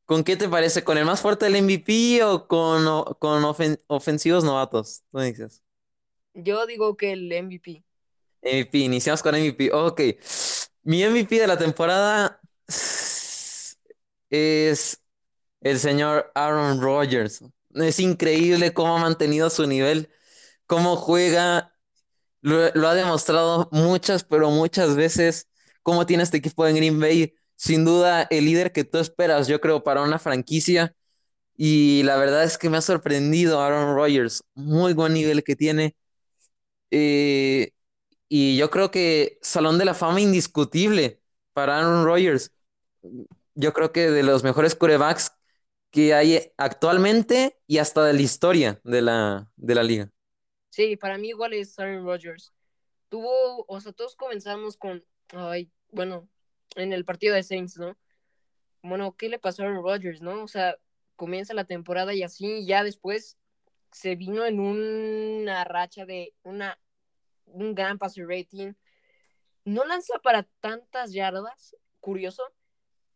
[SPEAKER 1] con qué te parece, ¿con el más fuerte del MVP o con, con ofensivos novatos? Tú dices.
[SPEAKER 2] Yo digo que el MVP.
[SPEAKER 1] MVP, iniciamos con MVP. Ok. Mi MVP de la temporada es el señor Aaron Rodgers. Es increíble cómo ha mantenido su nivel, cómo juega. Lo, ha demostrado muchas, pero muchas veces, cómo tiene este equipo en Green Bay. Sin duda, el líder que tú esperas, yo creo, para una franquicia. Y la verdad es que me ha sorprendido Aaron Rodgers. Muy buen nivel que tiene. Eh, y yo creo que Salón de la Fama indiscutible para Aaron Rodgers. Yo creo que de los mejores corebacks que hay actualmente y hasta de la historia de la, de la liga.
[SPEAKER 2] Sí, para mí igual es Aaron Rodgers. Tuvo, o sea, todos comenzamos con, ay, bueno, en el partido de Saints, ¿no? Bueno, ¿qué le pasó a Aaron Rodgers, no? O sea, comienza la temporada y así, ya después se vino en una racha de una un gran pase rating. No lanza para tantas yardas, curioso,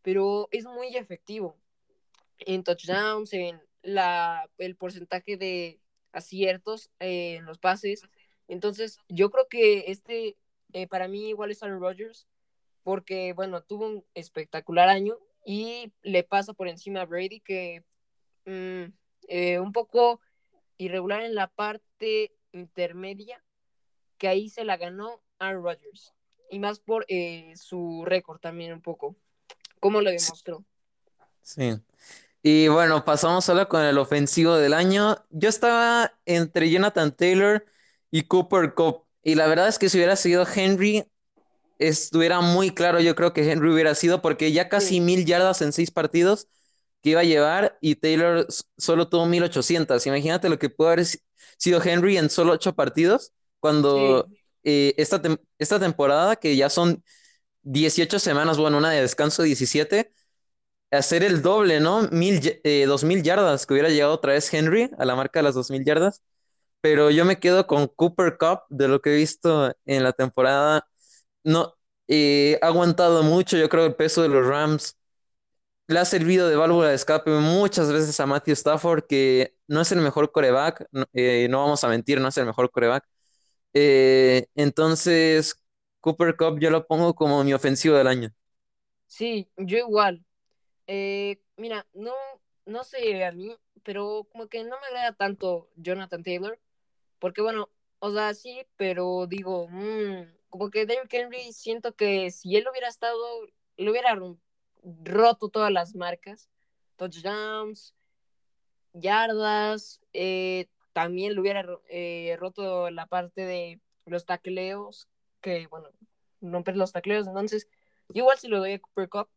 [SPEAKER 2] pero es muy efectivo en touchdowns, en la, el porcentaje de aciertos eh, en los pases. Entonces, yo creo que este, eh, para mí, igual es Aaron Rodgers, porque, bueno, tuvo un espectacular año y le pasa por encima a Brady, que mm, eh, un poco irregular en la parte intermedia, que ahí se la ganó Aaron Rodgers. Y más por su récord también un poco. ¿Cómo lo demostró?
[SPEAKER 1] Sí. Y bueno, pasamos ahora con el ofensivo del año. Yo estaba entre Jonathan Taylor y Cooper Cup. Y la verdad es que si hubiera sido Henry, estuviera muy claro, yo creo que Henry hubiera sido, porque ya casi mil yardas en seis partidos que iba a llevar y Taylor solo tuvo 1800. Imagínate lo que pudo haber sido Henry en solo ocho partidos cuando eh, esta, esta temporada, que ya son 18 semanas, bueno, una de descanso 17, hacer el doble, ¿no? Mil, eh, dos mil yardas, que hubiera llegado otra vez Henry a la marca de las dos mil yardas. Pero yo me quedo con Cooper Cup, de lo que he visto en la temporada. No, eh, ha aguantado mucho, yo creo, el peso de los Rams. le ha servido de válvula de escape muchas veces a Matthew Stafford, que no es el mejor coreback, no, eh, vamos a mentir, no es el mejor coreback. Entonces, Cooper Cup yo lo pongo como mi ofensivo del año.
[SPEAKER 2] Sí, yo igual. Eh, mira, no, no sé a mí, pero como que no me agrada tanto Jonathan Taylor, porque bueno, o sea, sí, pero digo, mmm, como que Derrick Henry siento que si él hubiera estado, le hubiera roto todas las marcas, touchdowns, yardas, eh, también le hubiera eh, roto la parte de los tacleos, que bueno, romper los tacleos, entonces igual si lo doy a Cooper Cup,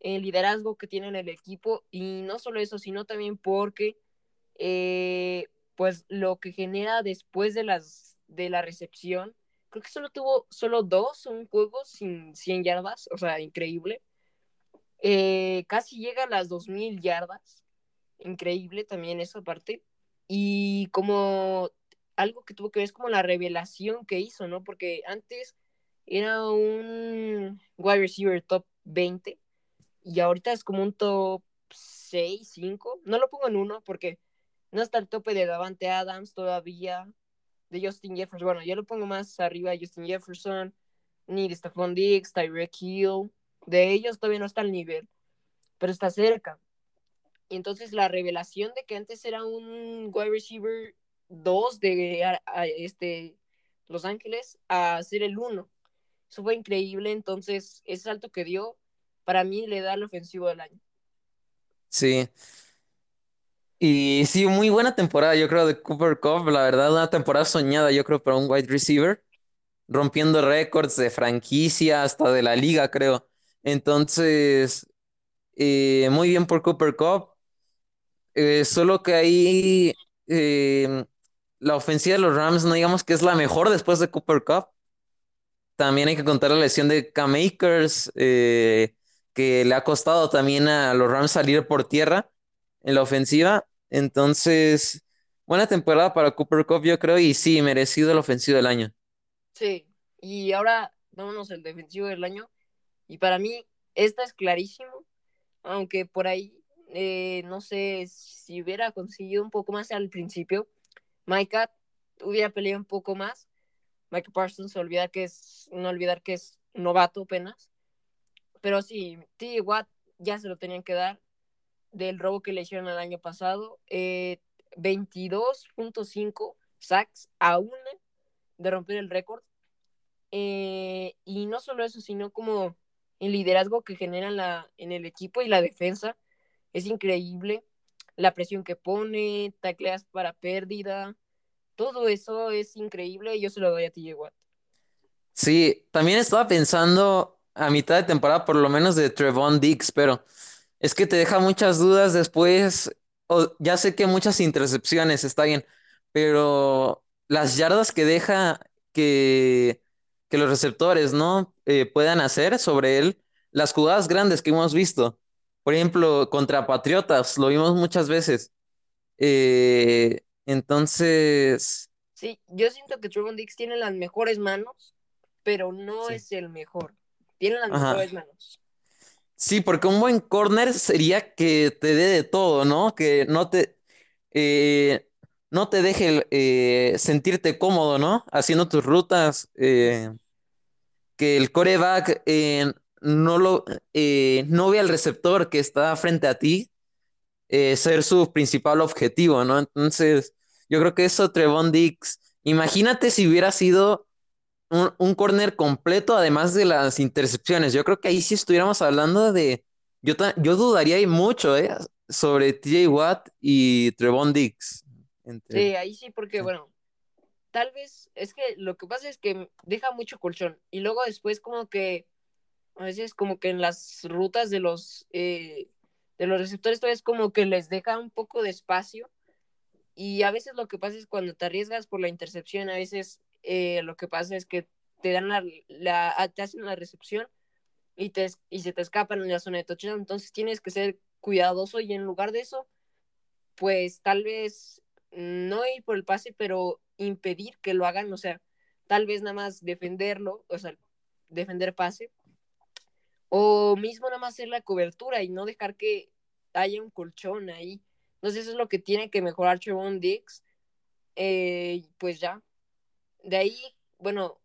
[SPEAKER 2] el liderazgo que tiene en el equipo y no solo eso, sino también porque eh, pues lo que genera después de las de la recepción, creo que solo tuvo solo dos un juego sin 100 yardas, o sea, increíble. Eh, casi llega a las 2000 yardas, increíble también esa parte. Y como algo que tuvo que ver es como la revelación que hizo, ¿no? Porque antes era un wide receiver top 20 y ahorita es como un top 6, 5. No lo pongo en uno porque no está el tope de Davante Adams todavía, de Justin Jefferson. Bueno, yo lo pongo más arriba de Justin Jefferson, ni de Stephon Diggs, Tyreek Hill. De ellos todavía no está al nivel, pero está cerca. Y entonces la revelación de que antes era un wide receiver 2 de este, Los Ángeles a ser el 1. Eso fue increíble. Entonces, ese salto que dio, para mí le da el ofensivo del año.
[SPEAKER 1] Sí. Y sí, muy buena temporada, yo creo, de Cooper Cup. La verdad, una temporada soñada, yo creo, para un wide receiver. Rompiendo récords de franquicia hasta de la liga, creo. Entonces, eh, muy bien por Cooper Cup. Eh, solo que ahí eh, la ofensiva de los Rams no digamos que es la mejor después de Cooper Cup. También hay que contar la lesión de Cam Akers, que le ha costado también a los Rams salir por tierra en la ofensiva. Entonces, buena temporada para Cooper Cup, yo creo, y sí, merecido el ofensivo del año.
[SPEAKER 2] Sí, y ahora vámonos el defensivo del año. Y para mí, esta es clarísimo, aunque por ahí, eh, no sé, si hubiera conseguido un poco más al principio, Micah hubiera peleado un poco más. Mike Parsons, olvidar que es, no olvidar que es novato apenas. Pero sí, T. Watt ya se lo tenían que dar del robo que le hicieron el año pasado. 22.5 eh, sacks a una de romper el récord. Eh, y no solo eso, sino como el liderazgo que genera la, en el equipo y la defensa. Es increíble. La presión que pone, tacleas para pérdida. Todo eso es increíble yo se lo doy a TJ Watt.
[SPEAKER 1] Sí, también estaba pensando a mitad de temporada, por lo menos de Trevon Diggs, pero es que te deja muchas dudas después. ya sé que muchas intercepciones, está bien, pero las yardas que deja que, que los receptores no eh, puedan hacer sobre él, las jugadas grandes que hemos visto, por ejemplo, contra Patriotas, lo vimos muchas veces. Eh, entonces.
[SPEAKER 2] Sí, yo siento que Trevon Dix tiene las mejores manos, pero no es el mejor. Tiene las mejores manos.
[SPEAKER 1] Sí, porque un buen corner sería que te dé de todo, ¿no? Que no te, eh, no te deje eh, sentirte cómodo, ¿no? Haciendo tus rutas. Eh, que el coreback no, lo, no ve al receptor que está frente a ti ser su principal objetivo, ¿no? Entonces, yo creo que eso, Trevon Dix, imagínate si hubiera sido un, un corner completo, además de las intercepciones. Yo creo que ahí sí estuviéramos hablando de. Yo, yo dudaría mucho, ¿eh? Sobre TJ Watt y Trevon Dix.
[SPEAKER 2] Sí, ahí sí, porque bueno, tal vez es que lo que pasa es que deja mucho colchón y luego después como que a veces como que en las rutas de los eh, de los receptores todavía es como que les deja un poco de espacio y a veces lo que pasa es cuando te arriesgas por la intercepción a veces eh, lo que pasa es que te dan la, te hacen la recepción y, te, y se te escapan en la zona de touchdown, entonces tienes que ser cuidadoso y en lugar de eso, pues tal vez no ir por el pase, pero impedir que lo hagan, o sea, tal vez nada más defenderlo, o sea, defender pase, O mismo nada más hacer la cobertura y no dejar que haya un colchón ahí. Entonces eso es lo que tiene que mejorar Trevon Dix. Eh, pues ya. De ahí, bueno,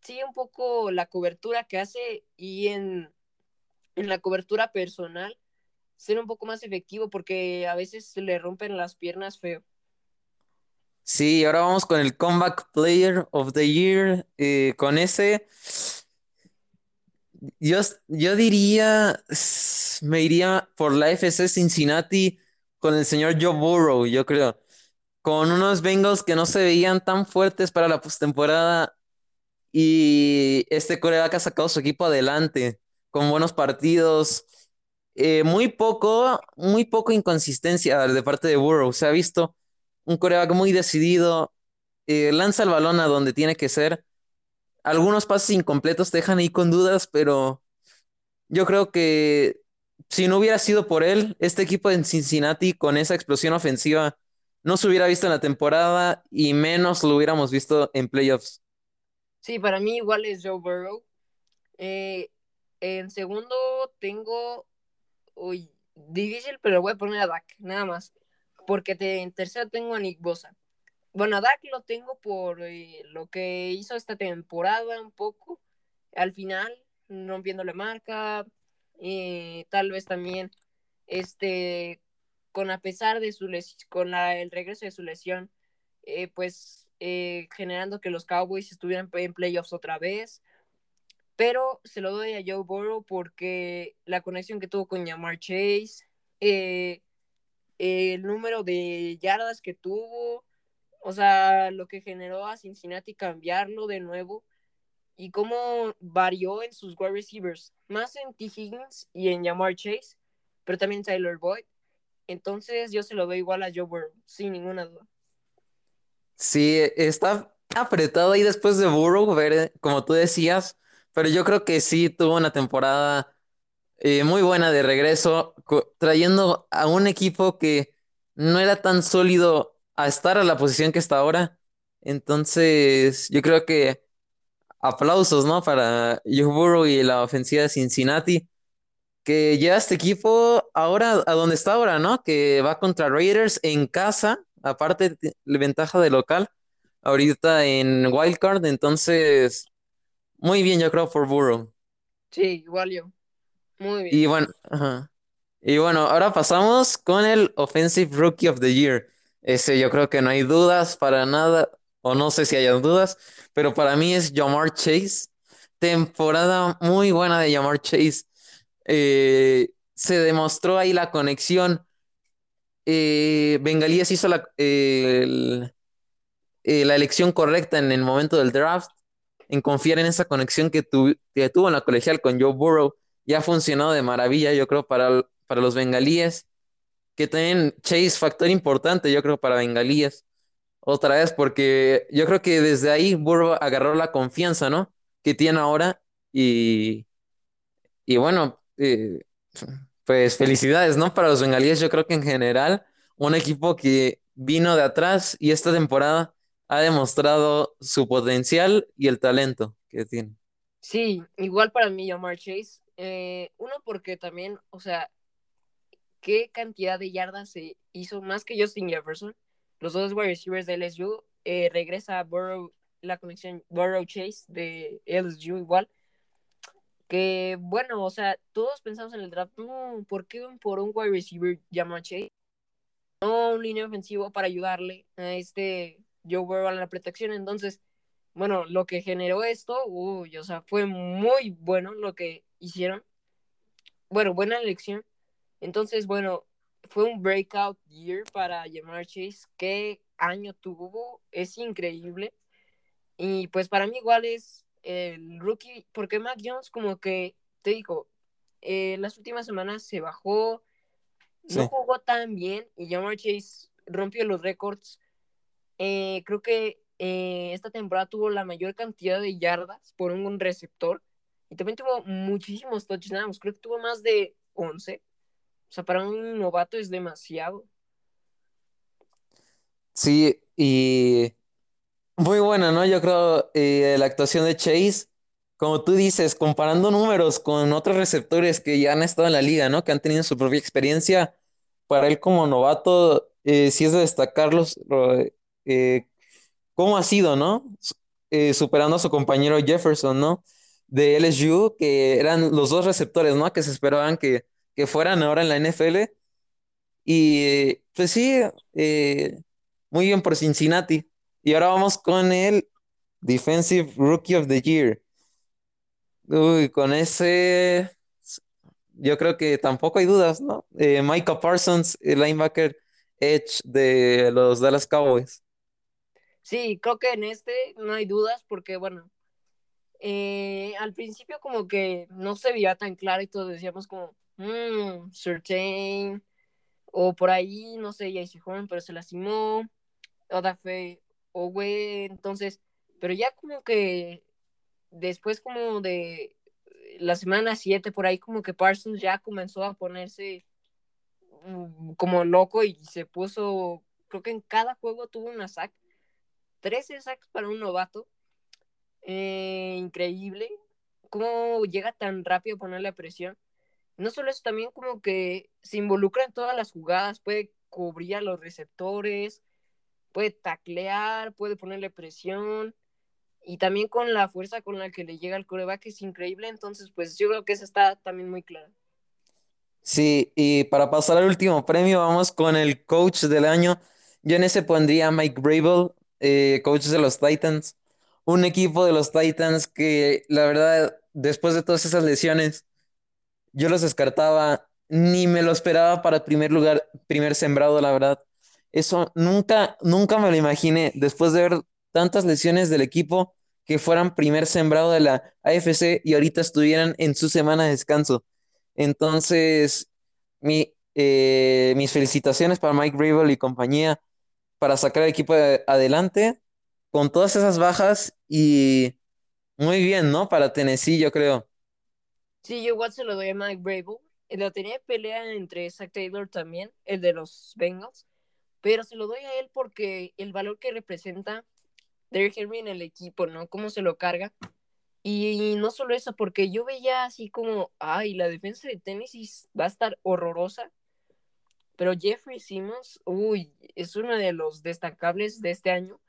[SPEAKER 2] sigue un poco la cobertura que hace y en, en la cobertura personal ser un poco más efectivo porque a veces se le rompen las piernas feo.
[SPEAKER 1] Sí, ahora vamos con el Comeback Player of the Year. Eh, con ese, yo, yo diría, me iría por la FC Cincinnati con el señor Joe Burrow, yo creo. Con unos Bengals que no se veían tan fuertes para la postemporada y este coreback ha sacado su equipo adelante con buenos partidos. Eh, muy poco, muy poco inconsistencia de parte de Burrow. Se ha visto un coreback muy decidido, eh, lanza el balón a donde tiene que ser. Algunos pases incompletos te dejan ahí con dudas, pero yo creo que si no hubiera sido por él, este equipo en Cincinnati con esa explosión ofensiva no se hubiera visto en la temporada y menos lo hubiéramos visto en playoffs.
[SPEAKER 2] Sí, para mí igual es Joe Burrow. Eh, en segundo tengo, uy, difícil, pero voy a poner a Dak, nada más. Porque te, en tercero tengo a Nick Bosa. Bueno, a Dak lo tengo por eh, lo que hizo esta temporada un poco. Al final, rompiendo la marca. Eh, tal vez también, este, con a pesar de su lesión, con el regreso de su lesión, eh, pues eh, generando que los Cowboys estuvieran en playoffs otra vez. Pero se lo doy a Joe Burrow porque la conexión que tuvo con Yamar Chase, eh, el número de yardas que tuvo, o sea, lo que generó a Cincinnati cambiarlo de nuevo y cómo varió en sus wide receivers, más en T. Higgins y en Yamar Chase, pero también Tyler Boyd. Entonces yo se lo doy igual a Joe Burrow, sin ninguna duda.
[SPEAKER 1] Sí, está apretado ahí después de Burrow, ver, como tú decías, pero yo creo que sí tuvo una temporada eh, muy buena de regreso, trayendo a un equipo que no era tan sólido a estar a la posición que está ahora. Entonces, yo creo que aplausos, ¿no? Para Joe Burrow y la ofensiva de Cincinnati, que lleva este equipo ahora a donde está ahora, ¿no? Que va contra Raiders en casa, aparte la ventaja de local, ahorita en Wildcard, entonces, muy bien, yo creo, por Burrow.
[SPEAKER 2] Sí, igual yo. Muy bien.
[SPEAKER 1] Y bueno, ajá. Y bueno, ahora pasamos con el Offensive Rookie of the Year. Ese yo creo que no hay dudas para nada, o no sé si hay dudas, pero para mí es Jamar Chase. Temporada muy buena de Jamar Chase. Eh, se demostró ahí la conexión. Eh, Bengalías hizo la, eh, la elección correcta en el momento del draft, en confiar en esa conexión que, que tuvo en la colegial con Joe Burrow y ha funcionado de maravilla, yo creo, para, para los bengalíes, que también Chase, factor importante, yo creo, para bengalíes. Otra vez, porque yo creo que desde ahí Burrow agarró la confianza, ¿no? Que tiene ahora y, y bueno, eh, pues felicidades, ¿no? Para los bengalíes, yo creo que en general, un equipo que vino de atrás y esta temporada ha demostrado su potencial y el talento que tiene.
[SPEAKER 2] Sí, igual para mí, Jamar Chase. Eh, uno, porque también, o sea, qué cantidad de yardas se hizo más que Justin Jefferson. Los dos wide receivers de LSU. Eh, regresa Burrow, la conexión Burrow Chase de LSU igual. Que bueno, o sea, todos pensamos en el draft, no, ¿por qué por un wide receiver llamado Chase? No un línea ofensivo para ayudarle a este Joe Burrow a la protección. Entonces, bueno, lo que generó esto, uy, o sea, fue muy bueno lo que hicieron. Bueno, buena elección. Entonces, bueno, fue un breakout year para Jamar Chase. ¿Qué año tuvo? Es increíble. Y pues para mí igual es el rookie, porque Mac Jones como que, te digo, eh, las últimas semanas se bajó, no jugó tan bien y Jamar Chase rompió los récords. Eh, creo que eh, esta temporada tuvo la mayor cantidad de yardas por un receptor y también tuvo muchísimos touchdowns, creo que tuvo más de 11. O sea, para un novato es demasiado.
[SPEAKER 1] Sí, y muy buena, ¿no? Yo creo eh, la actuación de Chase como tú dices, comparando números con otros receptores que ya han estado en la liga, ¿no? Que han tenido su propia experiencia, para él como novato, eh, sí es de destacarlos, eh, cómo ha sido, ¿no? Eh, superando a su compañero Jefferson, ¿no? De LSU, que eran los dos receptores, ¿no? Que se esperaban que, que fueran ahora en la NFL. Y pues sí, muy bien por Cincinnati. Y ahora vamos con el Defensive Rookie of the Year. Uy, con ese, yo creo que tampoco hay dudas, ¿no? Eh, Micah Parsons, el linebacker edge de los Dallas Cowboys.
[SPEAKER 2] Sí, creo que en este no hay dudas porque, bueno, eh, al principio como que no se veía tan claro y todos decíamos como, mmm, Certain, o por ahí, no sé, JC Horn, pero se lastimó, Odafe, Owe, entonces, pero ya como que después como de la semana 7 por ahí como que Parsons ya comenzó a ponerse mm, como loco y se puso, creo que en cada juego tuvo una sack, 13 sacks para un novato, eh, increíble, cómo llega tan rápido a ponerle presión. No solo eso, también como que se involucra en todas las jugadas, puede cubrir a los receptores, puede taclear, puede ponerle presión, y también con la fuerza con la que le llega al coreback es increíble, entonces pues yo creo que eso está también muy claro.
[SPEAKER 1] Sí, y para pasar al último premio, vamos con el coach del año. Yo en ese pondría a Mike Brable, eh, coach de los Titans. Un equipo de los Titans que la verdad, después de todas esas lesiones, yo los descartaba, ni me lo esperaba para primer lugar, primer sembrado, la verdad. Eso nunca, nunca me lo imaginé. Después de ver tantas lesiones del equipo, que fueran primer sembrado de la AFC y ahorita estuvieran en su semana de descanso. Entonces, mi, eh, mis felicitaciones para Mike Rabel y compañía para sacar el equipo adelante con todas esas bajas y muy bien, ¿no? Para Tennessee, yo creo.
[SPEAKER 2] Sí, yo igual se lo doy a Mike Brable. Lo tenía pelea entre Zach Taylor también, el de los Bengals, pero se lo doy a él porque el valor que representa Derrick Henry en el equipo, ¿no? Cómo se lo carga. Y, no solo eso, porque yo veía así como, ay, la defensa de Tennessee va a estar horrorosa. Pero Jeffrey Simmons, uy, es uno de los destacables de este año.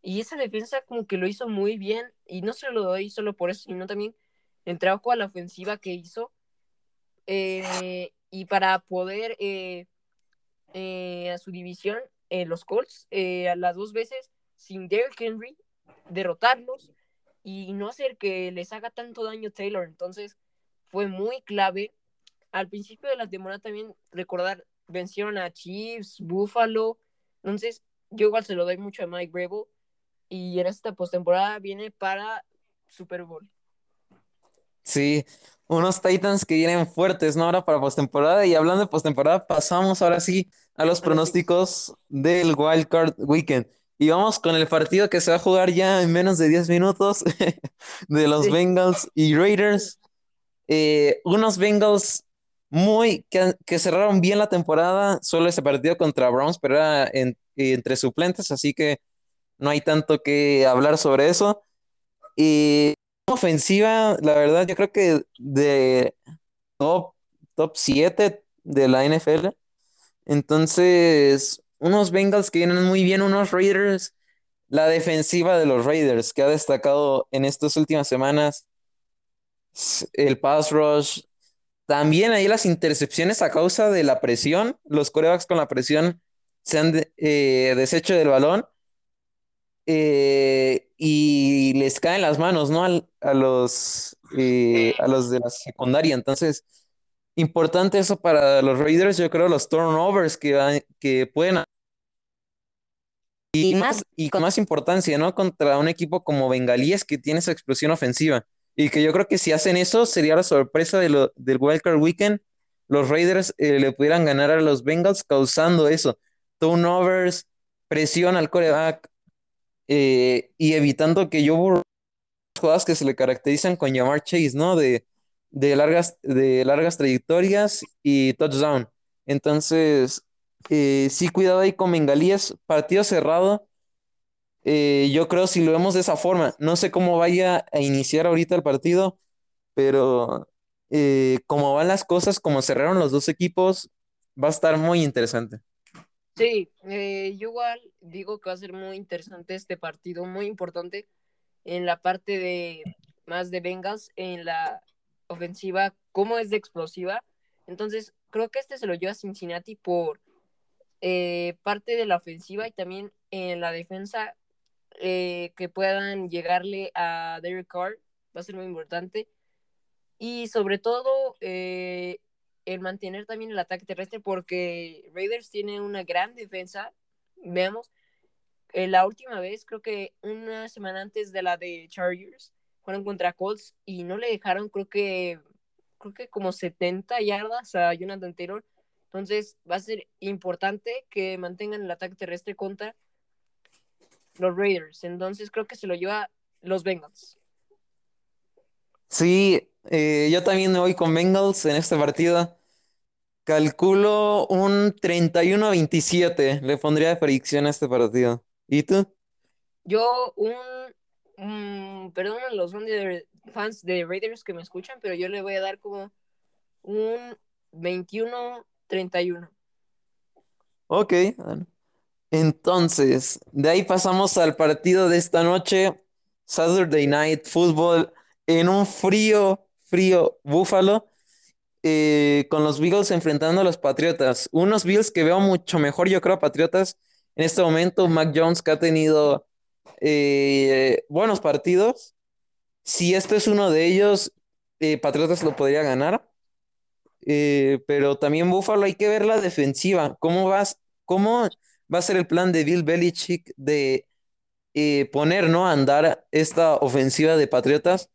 [SPEAKER 2] Y esa defensa como que lo hizo muy bien. Y no se lo doy solo por eso, sino también el trabajo a la ofensiva que hizo. Eh, y para poder eh, eh, a su división, los Colts, a las dos veces sin Derrick Henry, derrotarlos y no hacer que les haga tanto daño Taylor. Entonces fue muy clave. Al principio de la temporada también recordar, vencieron a Chiefs, Buffalo. Entonces yo igual se lo doy mucho a Mike Brable y en esta postemporada viene para Super Bowl.
[SPEAKER 1] Sí, unos Titans que vienen fuertes, ¿no? Ahora para postemporada. Y hablando de postemporada, pasamos ahora sí a los pronósticos del Wild Card Weekend. Y vamos con el partido que se va a jugar ya en menos de 10 minutos [laughs] de los Bengals y Raiders. Eh, unos Bengals muy que, cerraron bien la temporada, solo ese partido contra Browns, pero era entre suplentes, así que no hay tanto que hablar sobre eso. Y ofensiva, la verdad, yo creo que de top, top 7 de la NFL. Entonces, unos Bengals que vienen muy bien, unos Raiders, la defensiva de los Raiders que ha destacado en estas últimas semanas, el pass rush, también ahí las intercepciones a causa de la presión, los corebacks con la presión se han eh, deshecho del balón eh, y les caen las manos, ¿no? a, los, eh, a los de la secundaria, entonces importante eso para los Raiders, yo creo los turnovers que, que pueden y más y con más importancia, ¿no? Contra un equipo como Bengalíes que tiene esa explosión ofensiva y que yo creo que si hacen eso sería la sorpresa de lo, del Wildcard Weekend, los Raiders eh, le pudieran ganar a los Bengals causando eso, turnovers, presión al coreback eh, y evitando que yo jugadas que se le caracterizan con llamar Chase, ¿no? De de largas, de largas trayectorias y touchdown. Entonces, eh, sí, cuidado ahí con Bengalíes, partido cerrado. Eh, yo creo si lo vemos de esa forma, no sé cómo vaya a iniciar ahorita el partido, pero eh, como van las cosas, como cerraron los dos equipos, va a estar muy interesante.
[SPEAKER 2] Sí, eh, yo igual digo que va a ser muy interesante este partido, muy importante en la parte de más de Bengals, en la ofensiva, cómo es de explosiva. Entonces, creo que este se lo lleva Cincinnati por eh, parte de la ofensiva y también en la defensa eh, que puedan llegarle a Derek Carr, va a ser muy importante. Y sobre todo, eh, el mantener también el ataque terrestre porque Raiders tiene una gran defensa. Veamos, eh, la última vez, creo que una semana antes de la de Chargers, fueron contra Colts y no le dejaron, creo que, creo que como 70 yardas a Jonathan Taylor. Entonces va a ser importante que mantengan el ataque terrestre contra los Raiders. Entonces creo que se lo lleva los Bengals.
[SPEAKER 1] Sí, eh, yo también me voy con Bengals en este partido. Calculo un 31 a 27. Le pondría de predicción a este partido. ¿Y tú?
[SPEAKER 2] Yo, un. Um, perdón a los fans de Raiders que me escuchan, pero yo le voy a dar como un 21-31.
[SPEAKER 1] Ok. Entonces, de ahí pasamos al partido de esta noche, Saturday Night Football, en un frío, frío Búfalo, eh, con los Bills enfrentando a los Patriotas. Unos Bills que veo mucho mejor, yo creo, Patriotas. En este momento, Mac Jones que ha tenido eh, buenos partidos. Si este es uno de ellos, eh, Patriotas lo podría ganar. pero también Búfalo hay que ver la defensiva. ¿Cómo vas? ¿Cómo va a ser el plan de Bill Belichick de poner, ¿no? A andar esta ofensiva de Patriotas?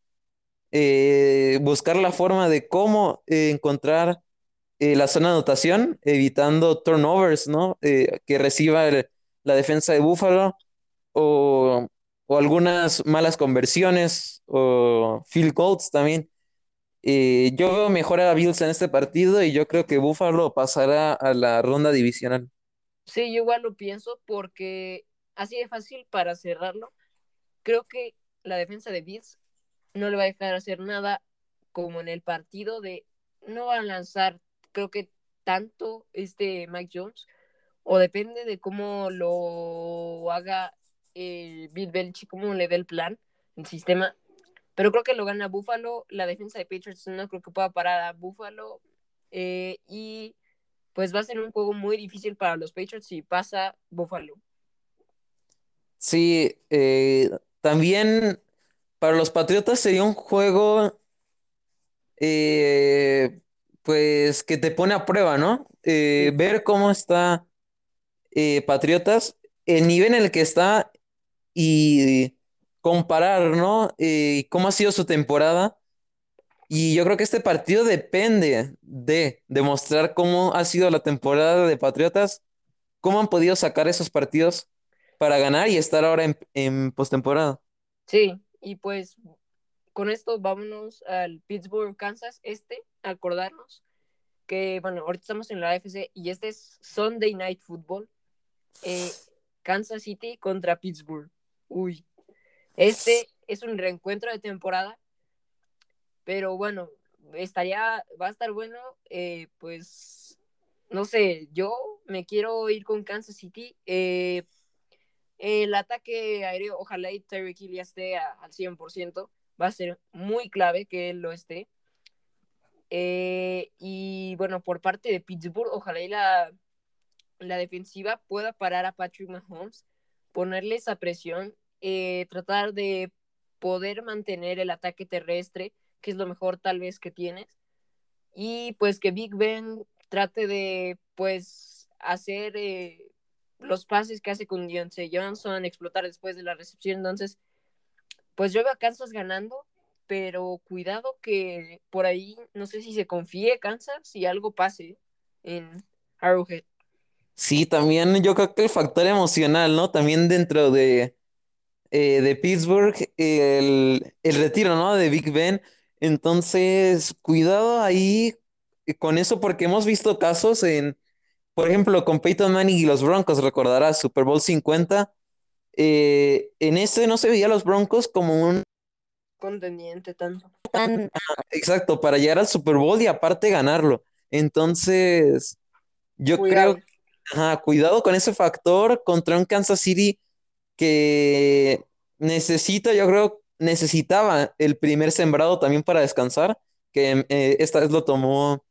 [SPEAKER 1] Eh, buscar la forma de cómo eh, encontrar eh, la zona de anotación, evitando turnovers, ¿no? Eh, que reciba el- la defensa de Buffalo o, o algunas malas conversiones o field goals también. Eh, yo veo mejor a Bills en este partido y yo creo que Buffalo pasará a la ronda divisional.
[SPEAKER 2] Sí, yo igual lo pienso porque así de fácil para cerrarlo. Creo que la defensa de Bills no le va a dejar hacer nada como en el partido de no va a lanzar, creo que tanto este Mike Jones, o depende de cómo lo haga el Bill Belichick, cómo le dé el plan, el sistema. Pero creo que lo gana Buffalo. La defensa de Patriots no creo que pueda parar a Buffalo. Eh, y pues va a ser un juego muy difícil para los Patriots si pasa Buffalo.
[SPEAKER 1] Sí, eh, también para los Patriotas sería un juego eh, pues que te pone a prueba, ¿no? Eh, ver cómo está eh, Patriotas, el nivel en el que está y comparar, ¿no? Eh, cómo ha sido su temporada. Y yo creo que este partido depende de demostrar cómo ha sido la temporada de Patriotas, cómo han podido sacar esos partidos para ganar y estar ahora en, en postemporada.
[SPEAKER 2] sí, y pues con esto vámonos al Pittsburgh, Kansas, este, acordarnos que, bueno, ahorita estamos en la AFC y este es Sunday Night Football, eh, Kansas City contra Pittsburgh. Uy, este es un reencuentro de temporada, pero bueno, estaría, va a estar bueno, eh, pues, no sé, yo me quiero ir con Kansas City. Eh, el ataque aéreo, ojalá y Tyreek Hill ya esté a- al 100%, va a ser muy clave que él lo esté. Eh, y bueno, por parte de Pittsburgh, ojalá y la, la defensiva pueda parar a Patrick Mahomes, ponerle esa presión, eh, tratar de poder mantener el ataque terrestre, que es lo mejor tal vez que tienes, y pues que Big Ben trate de pues hacer eh, los pases que hace con Dionce Johnson, explotar después de la recepción, entonces pues yo veo a Kansas ganando, pero cuidado que por ahí no sé si se confíe Kansas y algo pase en Arrowhead.
[SPEAKER 1] Sí, también yo creo que el factor emocional, ¿no? También dentro de, eh, de Pittsburgh, el, el retiro, ¿no? De Big Ben. Entonces, cuidado ahí con eso, porque hemos visto casos en, por ejemplo, con Peyton Manning y los Broncos, recordarás, Super Bowl 50 eh, en este no se veía a los Broncos como un
[SPEAKER 2] contendiente tanto.
[SPEAKER 1] tan exacto para llegar al Super Bowl y aparte ganarlo. Entonces, yo
[SPEAKER 2] Cuidado.
[SPEAKER 1] creo, ajá, cuidado con ese factor contra un Kansas City que necesita, yo creo, necesitaba el primer sembrado también para descansar, que eh, esta vez lo tomó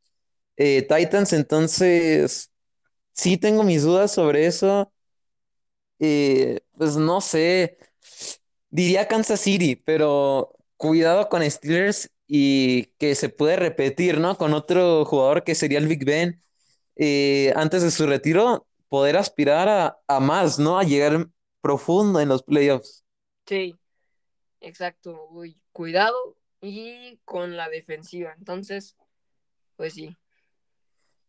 [SPEAKER 1] eh, Titans, entonces sí tengo mis dudas sobre eso. Eh, pues no sé, diría Kansas City, pero cuidado con Steelers y que se puede repetir, ¿no? Con otro jugador que sería el Big Ben, antes de su retiro, poder aspirar a, más, ¿no? A llegar profundo en los playoffs.
[SPEAKER 2] Sí, exacto. Cuidado y con la defensiva. Entonces, pues sí.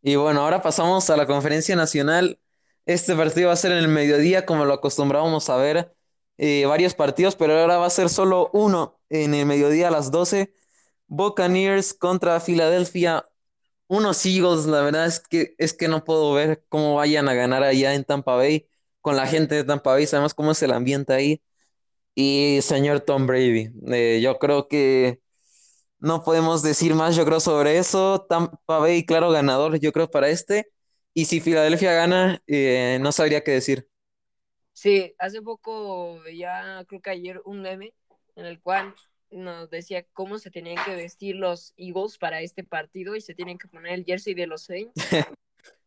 [SPEAKER 1] Y bueno, ahora pasamos a la conferencia nacional. Este partido va a ser en el mediodía, como lo acostumbrábamos a ver, eh, varios partidos, pero ahora va a ser solo uno en el mediodía a las 12. Buccaneers contra Filadelfia. Unos Eagles, la verdad es que, es que no puedo ver cómo vayan a ganar allá en Tampa Bay con la gente de Tampa Bay. Sabemos cómo es el ambiente ahí. Y señor Tom Brady, eh, yo creo que no podemos decir más, yo creo, sobre eso. Tampa Bay, claro, ganador, yo creo, para este. Y si Filadelfia gana, eh, no sabría qué decir.
[SPEAKER 2] Sí, hace poco ya creo que ayer un meme en el cual nos decía cómo se tenían que vestir los Eagles para este partido y se tienen que poner el jersey de los Saints [laughs]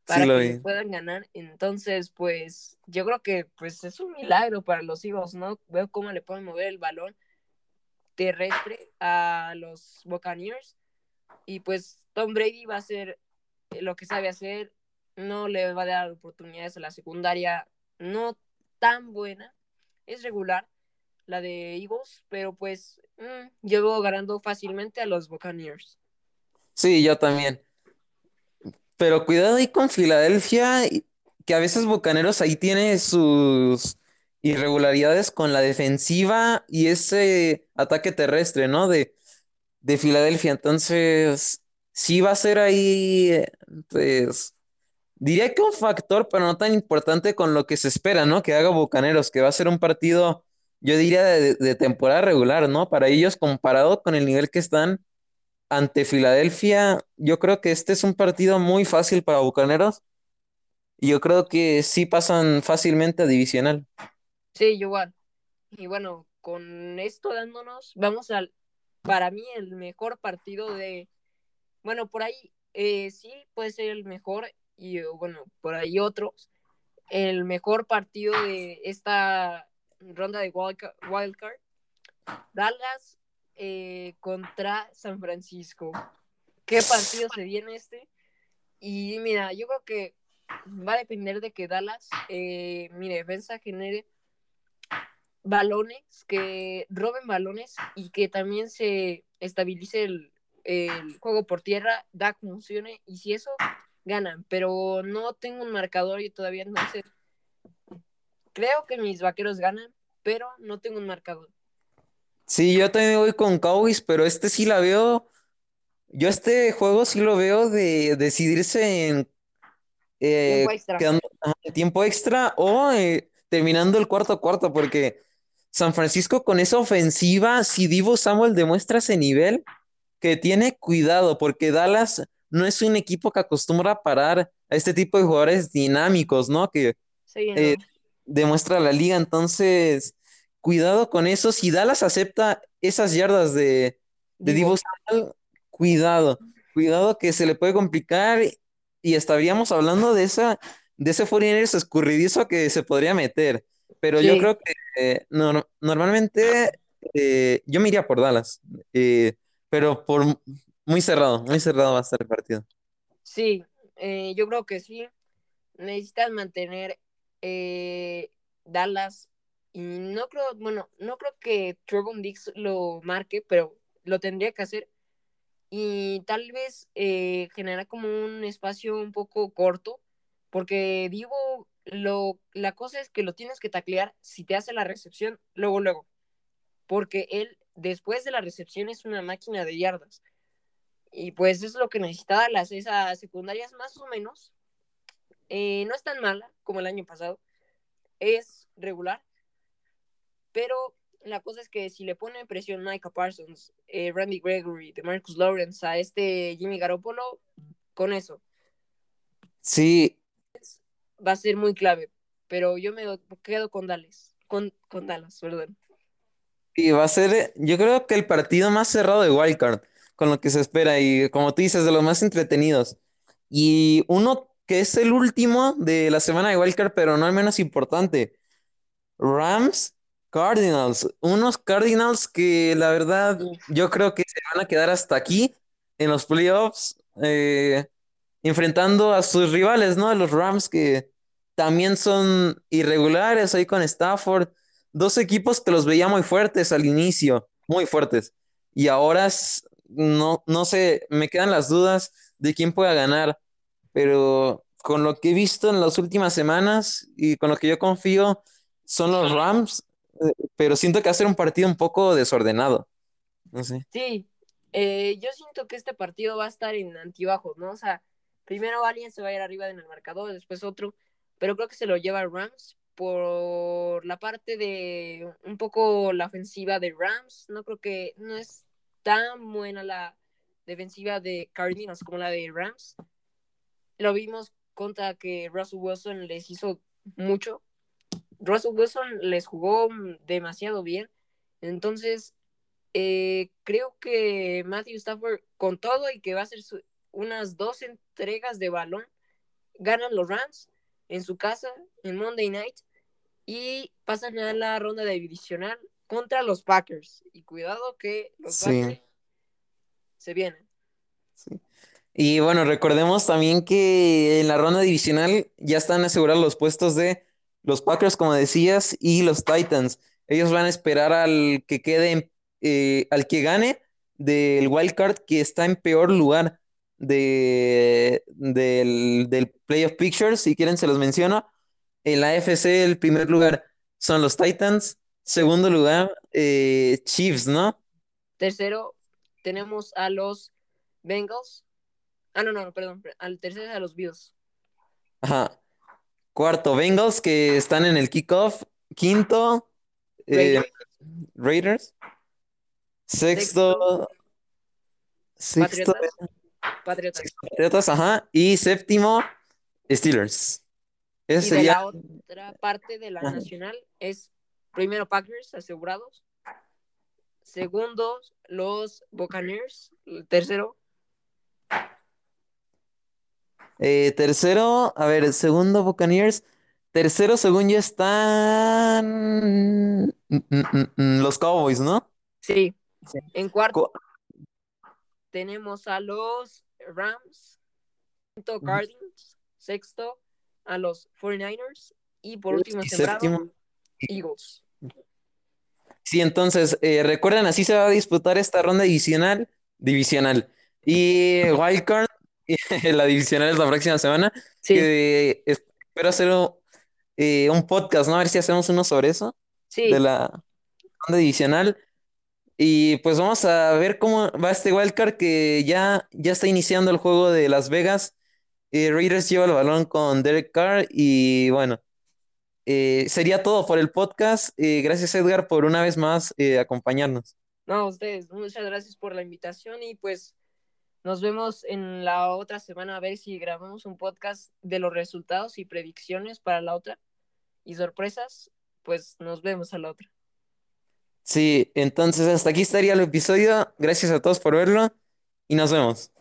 [SPEAKER 2] para
[SPEAKER 1] Sí,
[SPEAKER 2] que puedan ganar. Entonces, pues yo creo que pues es un milagro para los Eagles, ¿no? Veo cómo le pueden mover el balón terrestre a los Buccaneers y pues Tom Brady va a hacer lo que sabe hacer, no le va a dar oportunidades a la secundaria no tan buena, es regular la de Eagles, pero pues mm, yo veo ganando fácilmente a los Buccaneers.
[SPEAKER 1] Sí, yo también. Pero cuidado ahí con Filadelfia, que a veces Bucaneros ahí tiene sus irregularidades con la defensiva y ese ataque terrestre, ¿no? De, de Filadelfia. Entonces, sí va a ser ahí, eh, pues, diría que un factor, pero no tan importante con lo que se espera, ¿no? Que haga Bucaneros, que va a ser un partido, yo diría, de, temporada regular, ¿no? Para ellos, comparado con el nivel que están ante Filadelfia, yo creo que este es un partido muy fácil para Bucaneros. Y yo creo que sí pasan fácilmente a divisional.
[SPEAKER 2] Sí, igual. Y bueno, con esto dándonos, vamos al, para mí, el mejor partido de, bueno, por ahí eh, sí puede ser el mejor y bueno, por ahí otros. El mejor partido de esta ronda de wildcard, wildcard Dallas eh, contra San Francisco. ¿Qué partido se viene este? Y mira, yo creo que va a depender de que Dallas, eh, mi defensa genere balones, que roben balones y que también se estabilice el, el juego por tierra, da funcione y si eso ganan, pero no tengo un marcador y todavía no sé. Creo que mis vaqueros ganan, pero no tengo un marcador.
[SPEAKER 1] Sí, yo también voy con Cowboys, pero este sí la veo. Yo este juego sí lo veo de decidirse en eh,
[SPEAKER 2] Tiempo extra.
[SPEAKER 1] quedando ajá, tiempo extra o eh, terminando el cuarto cuarto, porque San Francisco con esa ofensiva, si Divo Samuel demuestra ese nivel, que tiene cuidado, porque Dallas no es un equipo que acostumbra a parar a este tipo de jugadores dinámicos, ¿no? Que
[SPEAKER 2] Sí,
[SPEAKER 1] eh, demuestra la liga. Entonces, cuidado con eso. Si Dallas acepta esas yardas de, de
[SPEAKER 2] Divo.
[SPEAKER 1] Samuel, cuidado, cuidado que se le puede complicar y estaríamos hablando de esa, de ese 49ers escurridizo que se podría meter. Pero yo creo que eh, nor- normalmente eh, yo me iría por Dallas, eh, pero por muy cerrado, muy cerrado va a estar el partido.
[SPEAKER 2] Sí, yo creo que sí. Necesitas mantener Dallas y no creo, bueno, no creo que Trevon Diggs lo marque, pero lo tendría que hacer y tal vez eh, generar como un espacio un poco corto, porque Divo, lo, la cosa es que lo tienes que taclear si te hace la recepción luego, luego, porque él después de la recepción es una máquina de yardas. Y pues es lo que necesitaba las esas secundarias más o menos. Eh, no es tan mala como el año pasado. Es regular. pero la cosa es que si le pone presión Micah Parsons, eh, Randy Gregory, de Marcus Lawrence a este Jimmy Garoppolo, con eso.
[SPEAKER 1] Sí.
[SPEAKER 2] Va a ser muy clave, pero yo me quedo con Dallas, con, con Dallas, perdón.
[SPEAKER 1] Y va a ser, yo creo que el partido más cerrado de Wildcard, con lo que se espera, y como tú dices, de los más entretenidos. Y uno que es el último de la semana de Wildcard, pero no el menos importante. Rams Cardinals, unos Cardinals que la verdad yo creo que se van a quedar hasta aquí en los playoffs, eh, enfrentando a sus rivales, ¿no? Los Rams que también son irregulares ahí con Stafford, dos equipos que los veía muy fuertes al inicio, muy fuertes, y ahora no, no sé, me quedan las dudas de quién pueda ganar, pero con lo que he visto en las últimas semanas y con lo que yo confío, son los Rams pero siento que va a ser un partido un poco desordenado. No sé.
[SPEAKER 2] Sí, eh, yo siento que este partido va a estar en antibajos, ¿no? O sea, primero alguien se va a ir arriba en el marcador, después otro, pero creo que se lo lleva Rams por la parte de un poco la ofensiva de Rams. No creo que no es tan buena la defensiva de Cardinals como la de Rams. Lo vimos contra que Russell Wilson les hizo mucho Russell Wilson les jugó demasiado bien. Entonces, eh, creo que Matthew Stafford, con todo y que va a ser unas dos entregas de balón, ganan los Rams en su casa en Monday Night y pasan a la ronda divisional contra los Packers. Y cuidado que los Packers se vienen.
[SPEAKER 1] Y bueno, recordemos también que en la ronda divisional ya están asegurados los puestos de los Packers, como decías, y los Titans. Ellos van a esperar al que quede, eh, al que gane del wild card que está en peor lugar de, del, del Playoff Pictures. Si quieren, se los menciono. En la FC, el primer lugar son los Titans. Segundo lugar, eh, Chiefs, ¿no?
[SPEAKER 2] Tercero, tenemos a los Bengals. Ah, no, no, perdón. Al tercero a los Bills.
[SPEAKER 1] Ajá. Cuarto, Bengals, que están en el kickoff. Quinto, eh, Raiders. Sexto, sexto,
[SPEAKER 2] Patriotas.
[SPEAKER 1] Patriotas. ajá. Y séptimo, Steelers.
[SPEAKER 2] Ese y de la otra parte de la nacional es primero Packers asegurados. Segundo, los Buccaneers. Tercero,
[SPEAKER 1] eh, tercero, a ver, segundo Buccaneers. Tercero, según yo, están mm, mm, mm, los Cowboys, ¿no?
[SPEAKER 2] Sí. En cuarto tenemos a los Rams. Quinto, Cardinals. Sexto, a los 49ers. Y por último, sembrado, Eagles.
[SPEAKER 1] Sí, entonces, eh, recuerden, así se va a disputar esta ronda divisional. Divisional. Y Wildcard [laughs] la divisional es la próxima semana. Sí. Que espero hacer eh, un, podcast, ¿no? A ver si hacemos uno sobre eso.
[SPEAKER 2] Sí.
[SPEAKER 1] De la ronda divisional. Y pues vamos a ver cómo va este wildcard que ya, ya está iniciando el juego de Las Vegas. Eh, Raiders lleva el balón con Derek Carr y bueno, eh, sería todo por el podcast. gracias Edgar por una vez más acompañarnos.
[SPEAKER 2] No, ustedes, muchas gracias por la invitación y pues nos vemos en la otra semana a ver si grabamos un podcast de los resultados y predicciones para la otra. Y sorpresas, pues nos vemos a la otra.
[SPEAKER 1] Sí, entonces hasta aquí estaría el episodio. Gracias a todos por verlo y nos vemos.